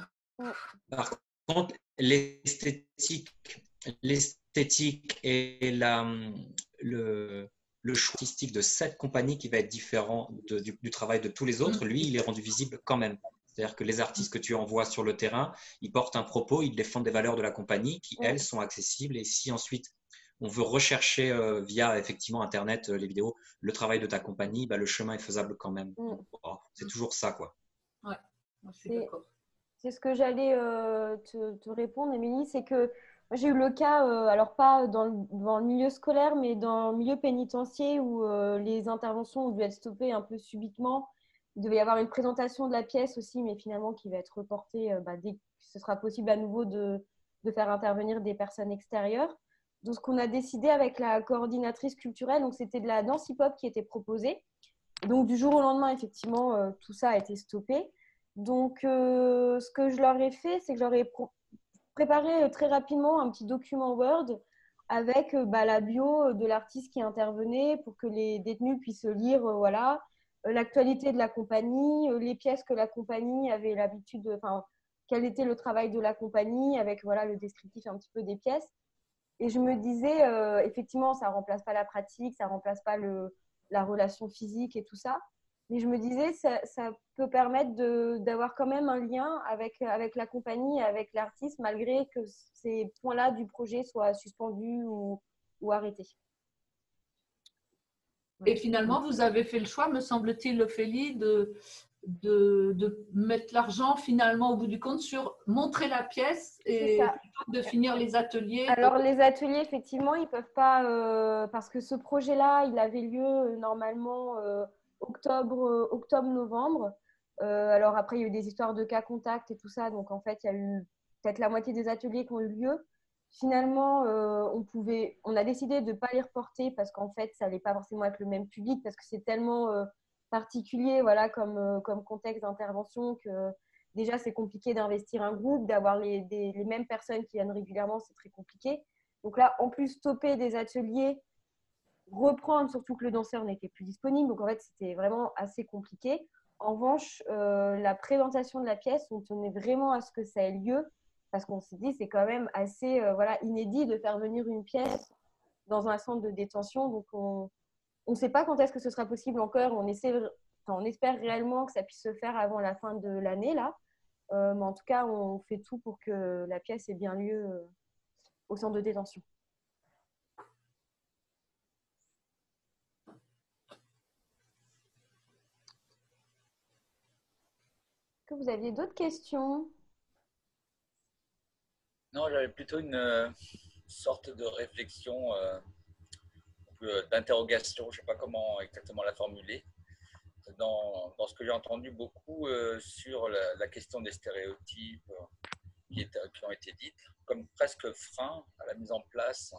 Par contre, l'esthétique, l'esthétique et la, le le choix artistique de cette compagnie qui va être différent du, travail de tous les autres, lui, il est rendu visible quand même. C'est-à-dire que les artistes que tu envoies sur le terrain, ils portent un propos, ils défendent des valeurs de la compagnie qui, elles, sont accessibles. Et si ensuite on veut rechercher euh, via effectivement Internet euh, les vidéos, le travail de ta compagnie, bah, le chemin est faisable quand même. Mm. c'est toujours ça, quoi. Ouais, je suis d'accord. C'est ce que j'allais euh, te, te, répondre, Émilie, c'est que j'ai eu le cas, euh, alors pas dans le, milieu scolaire, mais dans le milieu pénitentiaire où euh, les interventions ont dû être stoppées un peu subitement. Il devait y avoir une présentation de la pièce aussi, mais finalement qui va être reportée euh, bah, dès que ce sera possible à nouveau de, faire intervenir des personnes extérieures. Donc, ce qu'on a décidé avec la coordinatrice culturelle, c'était de la danse hip-hop qui était proposée. Donc, du jour au lendemain, effectivement, tout ça a été stoppé. Donc, ce que je leur ai fait, c'est que je leur ai préparer euh, très rapidement un petit document Word avec euh, bah, la bio euh, de l'artiste qui intervenait pour que les détenus puissent lire voilà, l'actualité de la compagnie, les pièces que la compagnie avait l'habitude, enfin, quel était le travail de la compagnie avec voilà, le descriptif un petit peu des pièces. Et je me disais, effectivement, ça remplace pas la pratique, ça remplace pas le, la relation physique et tout ça. Mais je me disais, ça, ça peut permettre d'avoir quand même un lien avec, avec la compagnie, avec l'artiste, malgré que ces points-là du projet soient suspendus ou, ou arrêtés. Et finalement, vous avez fait le choix, me semble-t-il, Ophélie, de, de, de mettre l'argent finalement au bout du compte sur montrer la pièce et de finir les ateliers. Alors les ateliers, effectivement, ils peuvent pas, euh, parce que ce projet-là, il avait lieu euh, normalement euh, octobre, euh, octobre-novembre. Euh, alors après, il y a eu des histoires de cas contact et tout ça. Donc en fait, il y a eu peut-être la moitié des ateliers qui ont eu lieu. Finalement, euh, on, pouvait, on a décidé de ne pas les reporter parce qu'en fait, ça n'allait pas forcément être le même public parce que c'est tellement particulier voilà, comme, comme contexte d'intervention que déjà, c'est compliqué d'investir un groupe, d'avoir les, les, mêmes personnes qui viennent régulièrement, c'est très compliqué. Donc là, en plus, stopper des ateliers reprendre, surtout que le danseur n'était plus disponible. Donc en fait, c'était vraiment assez compliqué. En revanche, euh, la présentation de la pièce, on tenait vraiment à ce que ça ait lieu parce qu'on s'est dit c'est quand même assez euh, voilà, inédit de faire venir une pièce dans un centre de détention. Donc on ne sait pas quand est-ce que ce sera possible encore. On, essaie, on espère réellement que ça puisse se faire avant la fin de l'année là. Euh, mais en tout cas, on fait tout pour que la pièce ait bien lieu au centre de détention. Vous aviez d'autres questions? Non, j'avais plutôt une euh, sorte de réflexion, euh, d'interrogation, je ne sais pas comment exactement la formuler. Dans, ce que j'ai entendu beaucoup sur la, question des stéréotypes qui, qui, ont été dites, comme presque frein à la mise en place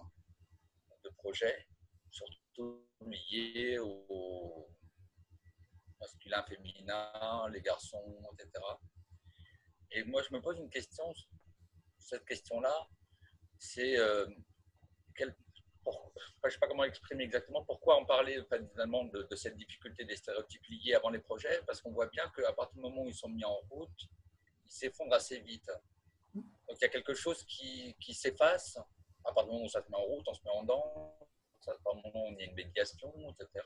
de projets, surtout liés au, masculin, féminin, les garçons, etc. Et moi, je me pose une question, cette question-là, c'est, euh, je ne sais pas comment l'exprimer exactement, pourquoi on parlait finalement de, cette difficulté des stéréotypes liés avant les projets, parce qu'on voit bien qu'à partir du moment où ils sont mis en route, ils s'effondrent assez vite. Donc il y a quelque chose qui, qui s'efface, à partir du moment où ça se met en route, on se met en dents, à partir du moment où il y a une médiation, etc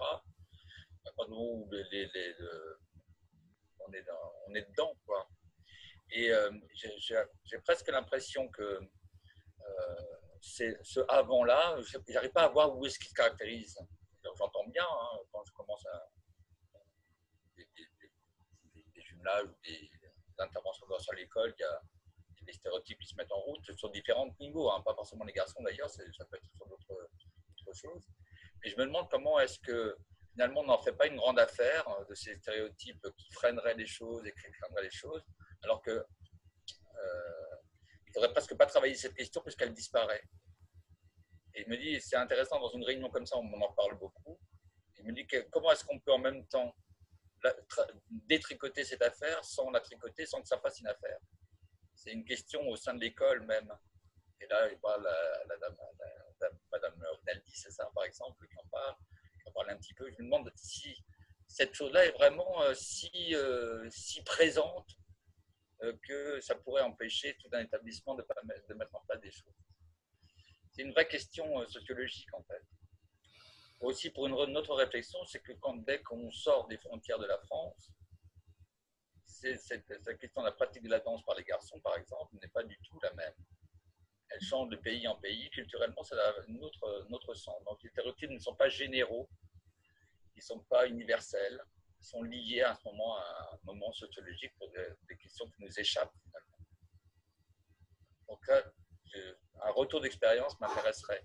on, est on est dedans. Quoi. Et euh, j'ai presque l'impression que euh, ce avant-là, j'arrive pas à voir où est-ce qu'il se caractérise. J'entends bien hein, quand je commence à des, jumelages ou des, interventions dans l'école, il y a des stéréotypes qui se mettent en route sur différents niveaux, hein, pas forcément les garçons d'ailleurs, ça peut être sur d'autres choses. Et je me demande comment est-ce que finalement, on n'en fait pas une grande affaire euh, de ces stéréotypes qui freineraient les choses et qui freineraient les choses, alors que euh, faudrait presque pas travailler cette question puisqu'elle disparaît. Et il me dit, c'est intéressant, dans une réunion comme ça, on en parle beaucoup. Il me dit, comment est-ce qu'on peut en même temps détricoter cette affaire sans la tricoter, sans que ça fasse une affaire? C'est une question au sein de l'école même. Et là, il parle la, dame, Madame Rinaldi, c'est ça, par exemple, qui en parle un petit peu. Je me demande si cette chose-là est vraiment euh, si, euh, si présente euh, que ça pourrait empêcher tout un établissement de, mettre en place des choses. C'est une vraie question sociologique en fait. Aussi pour une, autre réflexion, c'est que quand dès qu'on sort des frontières de la France, cette, question de la pratique de la danse par les garçons, par exemple, n'est pas du tout la même elle change de pays en pays. Culturellement, ça a notre, notre sens. Donc, les stéréotypes ne sont pas généraux, ils ne sont pas universels, ils sont liés à un moment sociologique pour des, questions qui nous échappent finalement. Donc là, un retour d'expérience m'intéresserait.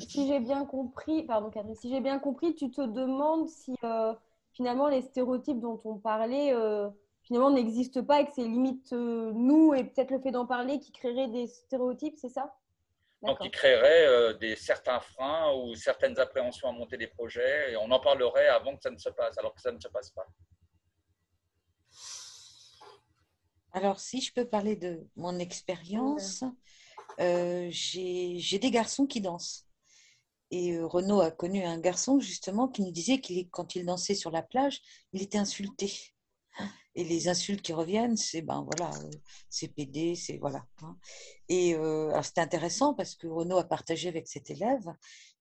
Si, j'ai bien compris, pardon Catherine, si j'ai bien compris, tu te demandes si euh, finalement les stéréotypes dont on parlait euh, finalement n'existe pas et que c'est limite euh, nous et peut-être le fait d'en parler qui créerait des stéréotypes, c'est ça? Donc, qui créerait euh, des, certains freins ou certaines appréhensions à monter des projets, et on en parlerait avant que ça ne se passe, alors que ça ne se passe pas. Alors, si je peux parler de mon expérience, euh, j'ai des garçons qui dansent. Et Renaud a connu un garçon justement qui nous disait qu'il quand il dansait sur la plage, il était insulté. Et les insultes qui reviennent, c'est ben voilà, euh, c'est PD, c'est voilà. Hein. Et euh, c'était intéressant parce que Renaud a partagé avec cet élève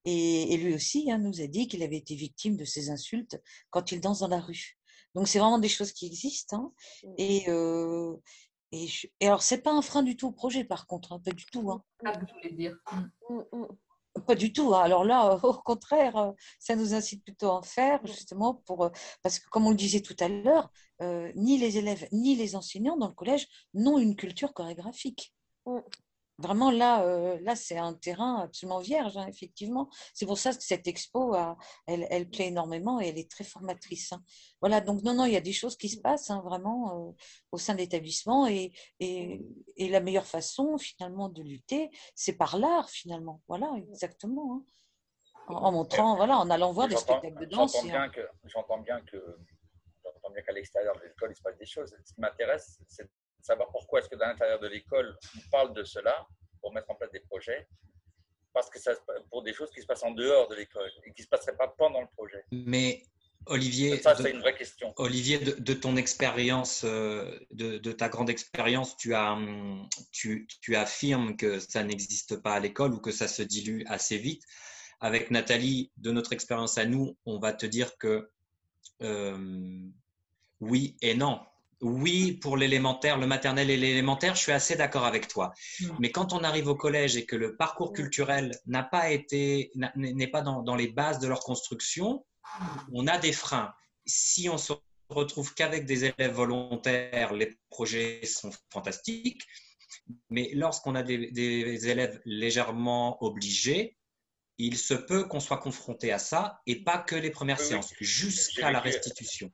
et, lui aussi hein, nous a dit qu'il avait été victime de ces insultes quand il danse dans la rue. Donc c'est vraiment des choses qui existent. Hein. Mmh. Et, euh, et, et, alors c'est pas un frein du tout au projet par contre, pas du tout. Hein. Ah, je voulais dire. Mmh. Mmh, pas du tout. Hein. Alors là, au contraire, euh, ça nous incite plutôt à en faire, justement, pour, euh, parce que comme on le disait tout à l'heure, euh, ni les élèves ni les enseignants dans le collège n'ont une culture chorégraphique. Vraiment, là, euh, là c'est un terrain absolument vierge, hein, effectivement. C'est pour ça que cette expo, elle, elle, plaît énormément et elle est très formatrice. Hein. Voilà, donc non, non, il y a des choses qui se passent hein, vraiment euh, au sein de l'établissement et, et, et, la meilleure façon, finalement, de lutter, c'est par l'art, finalement. Voilà, exactement. En, montrant, voilà, en allant voir des spectacles de danse. J'entends bien, que, j'entends bien qu'à l'extérieur de l'école, il se passe des choses. Ce qui m'intéresse, c'est savoir pourquoi est-ce que dans l'intérieur de l'école, on parle de cela pour mettre en place des projets, parce que ça, pour des choses qui se passent en dehors de l'école et qui ne se passeraient pas pendant le projet. Mais Olivier, ça, c'est une vraie question. Olivier, de, ton expérience, euh, de, ta grande expérience, tu, as, tu, tu affirmes que ça n'existe pas à l'école ou que ça se dilue assez vite. Avec Nathalie, de notre expérience à nous, on va te dire que euh, oui et non oui, pour l'élémentaire, le maternel et l'élémentaire, je suis assez d'accord avec toi. Mais quand on arrive au collège et que le parcours culturel n'a pas été, n'est pas dans, les bases de leur construction, on a des freins. Si on se retrouve qu'avec des élèves volontaires, les projets sont fantastiques. Mais lorsqu'on a des, élèves légèrement obligés, il se peut qu'on soit confronté à ça et pas que les premières séances, jusqu'à la restitution.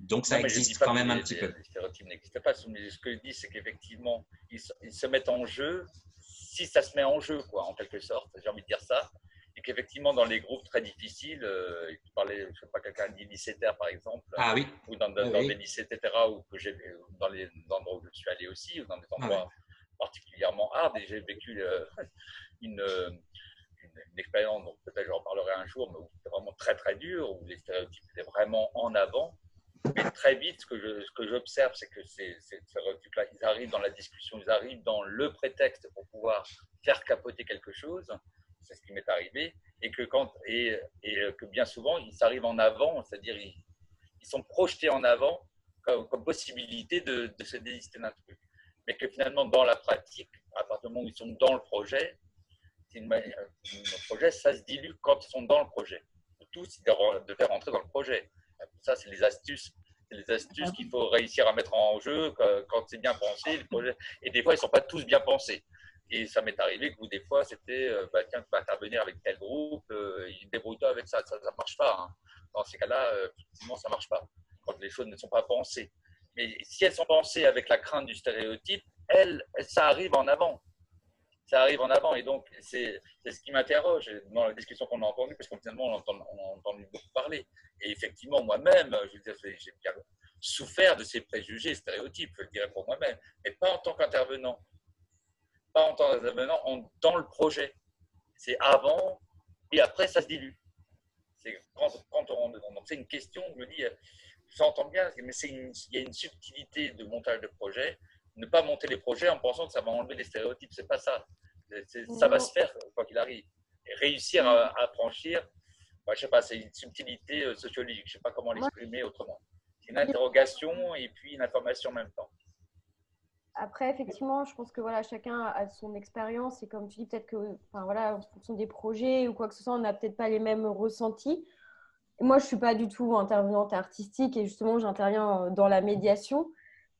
Donc ça existe quand même un petit peu. Les stéréotypes n'existent pas. Ce que je dis, c'est qu'effectivement, ils, se mettent en jeu si ça se met en jeu, quoi, en quelque sorte. J'ai envie de dire ça. Et qu'effectivement, dans les groupes très difficiles, euh, tu parlais, je sais pas, quelqu'un dit lycétaire par exemple, ah, oui. ou dans, dans, des lycées, etc., ou que j'ai dans les endroits où je suis allé aussi, ou dans des ah endroits particulièrement hard, et j'ai vécu euh, une, une, expérience, donc peut-être j'en parlerai un jour, mais où c'était vraiment très très dur, où les stéréotypes étaient vraiment en avant. Mais très vite, ce que j'observe, c'est que ces, stéréotypes-là, ils arrivent dans la discussion, ils arrivent dans le prétexte pour pouvoir faire capoter quelque chose. C'est ce qui m'est arrivé. Et que, bien souvent, ils arrivent en avant, c'est-à-dire ils, ils, sont projetés en avant comme, possibilité de, se désister d'un truc. Mais que finalement, dans la pratique, à partir du moment où ils sont dans le projet, le projet, ça se dilue quand ils sont dans le projet. C'est de faire rentrer dans le projet. Ça, c'est les astuces. les astuces qu'il faut réussir à mettre en jeu quand c'est bien pensé. Le projet. Et des fois, ils ne sont pas tous bien pensés. Et ça m'est arrivé que des fois, c'était euh, bah, tiens, tu vas intervenir avec tel groupe, euh, il débrouille-toi avec ça. Ça ne marche pas. Hein. Dans ces cas-là, euh, effectivement, ça ne marche pas. Quand les choses ne sont pas pensées. Mais si elles sont pensées avec la crainte du stéréotype, elles, ça arrive en avant ça arrive en avant. Et donc, c'est ce qui m'interroge dans la discussion qu'on a entendue, parce qu'on on, a entendu beaucoup parler. Et effectivement, moi-même, j'ai bien souffert de ces préjugés, stéréotypes, je le dirais pour moi-même, mais pas en tant qu'intervenant. Pas en tant qu'intervenant, dans le projet. C'est avant et après, ça se dilue. C'est quand, quand on, donc c'est une question, je me dis, j'entends bien, mais il y a une subtilité de montage de projet ne pas monter les projets en pensant que ça va enlever les stéréotypes. C'est pas ça. Ça va se faire quoi qu'il arrive. Et réussir à, franchir, je je sais pas, c'est une subtilité euh, sociologique. Je sais pas comment l'exprimer autrement. C'est une interrogation et puis une information en même temps. Après, effectivement, je pense que voilà, chacun a son expérience et comme tu dis, peut-être que, enfin voilà, en fonction des projets ou quoi que ce soit, on n'a peut-être pas les mêmes ressentis. Moi, je suis pas du tout intervenante artistique et justement, j'interviens euh, dans la médiation.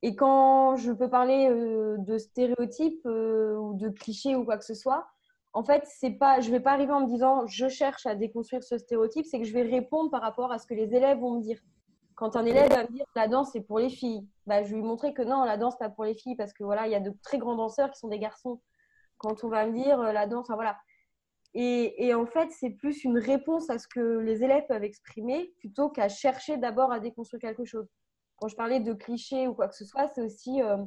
Et quand je peux parler euh, de stéréotypes ou de clichés ou quoi que ce soit, en fait, c'est pas, je ne vais pas arriver en me disant je cherche à déconstruire ce stéréotype, c'est que je vais répondre par rapport à ce que les élèves vont me dire. Quand un élève va me dire la danse c'est pour les filles, bah, je vais lui montrer que non, la danse pas pour les filles parce que voilà, il y a de très grands danseurs qui sont des garçons. Quand on va me dire euh, la danse, voilà. Et, et, en fait, c'est plus une réponse à ce que les élèves peuvent exprimer plutôt qu'à chercher d'abord à déconstruire quelque chose quand je parlais de clichés ou quoi que ce soit, c'est aussi euh,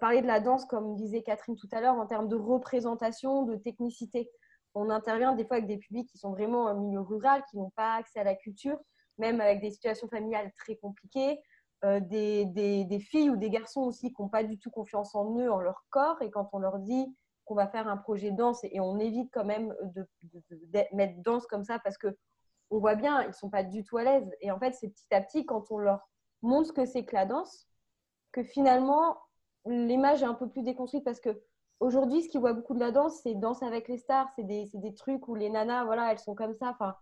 parler de la danse, comme disait Catherine tout à l'heure, en termes de représentation, de technicité. On intervient des fois avec des publics qui sont vraiment en milieu rural, qui n'ont pas accès à la culture, même avec des situations familiales très compliquées, euh, des, des, filles ou des garçons aussi qui n'ont pas du tout confiance en eux, en leur corps, et quand on leur dit qu'on va faire un projet de danse, et on évite quand même de, de mettre danse comme ça parce que on voit bien, ils ne sont pas du tout à l'aise. Et en fait, c'est petit à petit, quand on leur montre ce que c'est que la danse, que finalement, l'image est un peu plus déconstruite parce que aujourd'hui, ce qu'ils voient beaucoup de la danse, c'est danse avec les stars, c'est des, trucs où les nanas, voilà, elles sont comme ça. Enfin,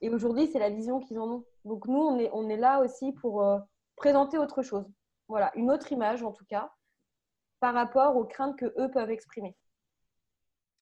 et aujourd'hui, c'est la vision qu'ils en ont. Donc nous, on est, on est là aussi pour euh, présenter autre chose. Voilà, une autre image en tout cas, par rapport aux craintes que eux peuvent exprimer.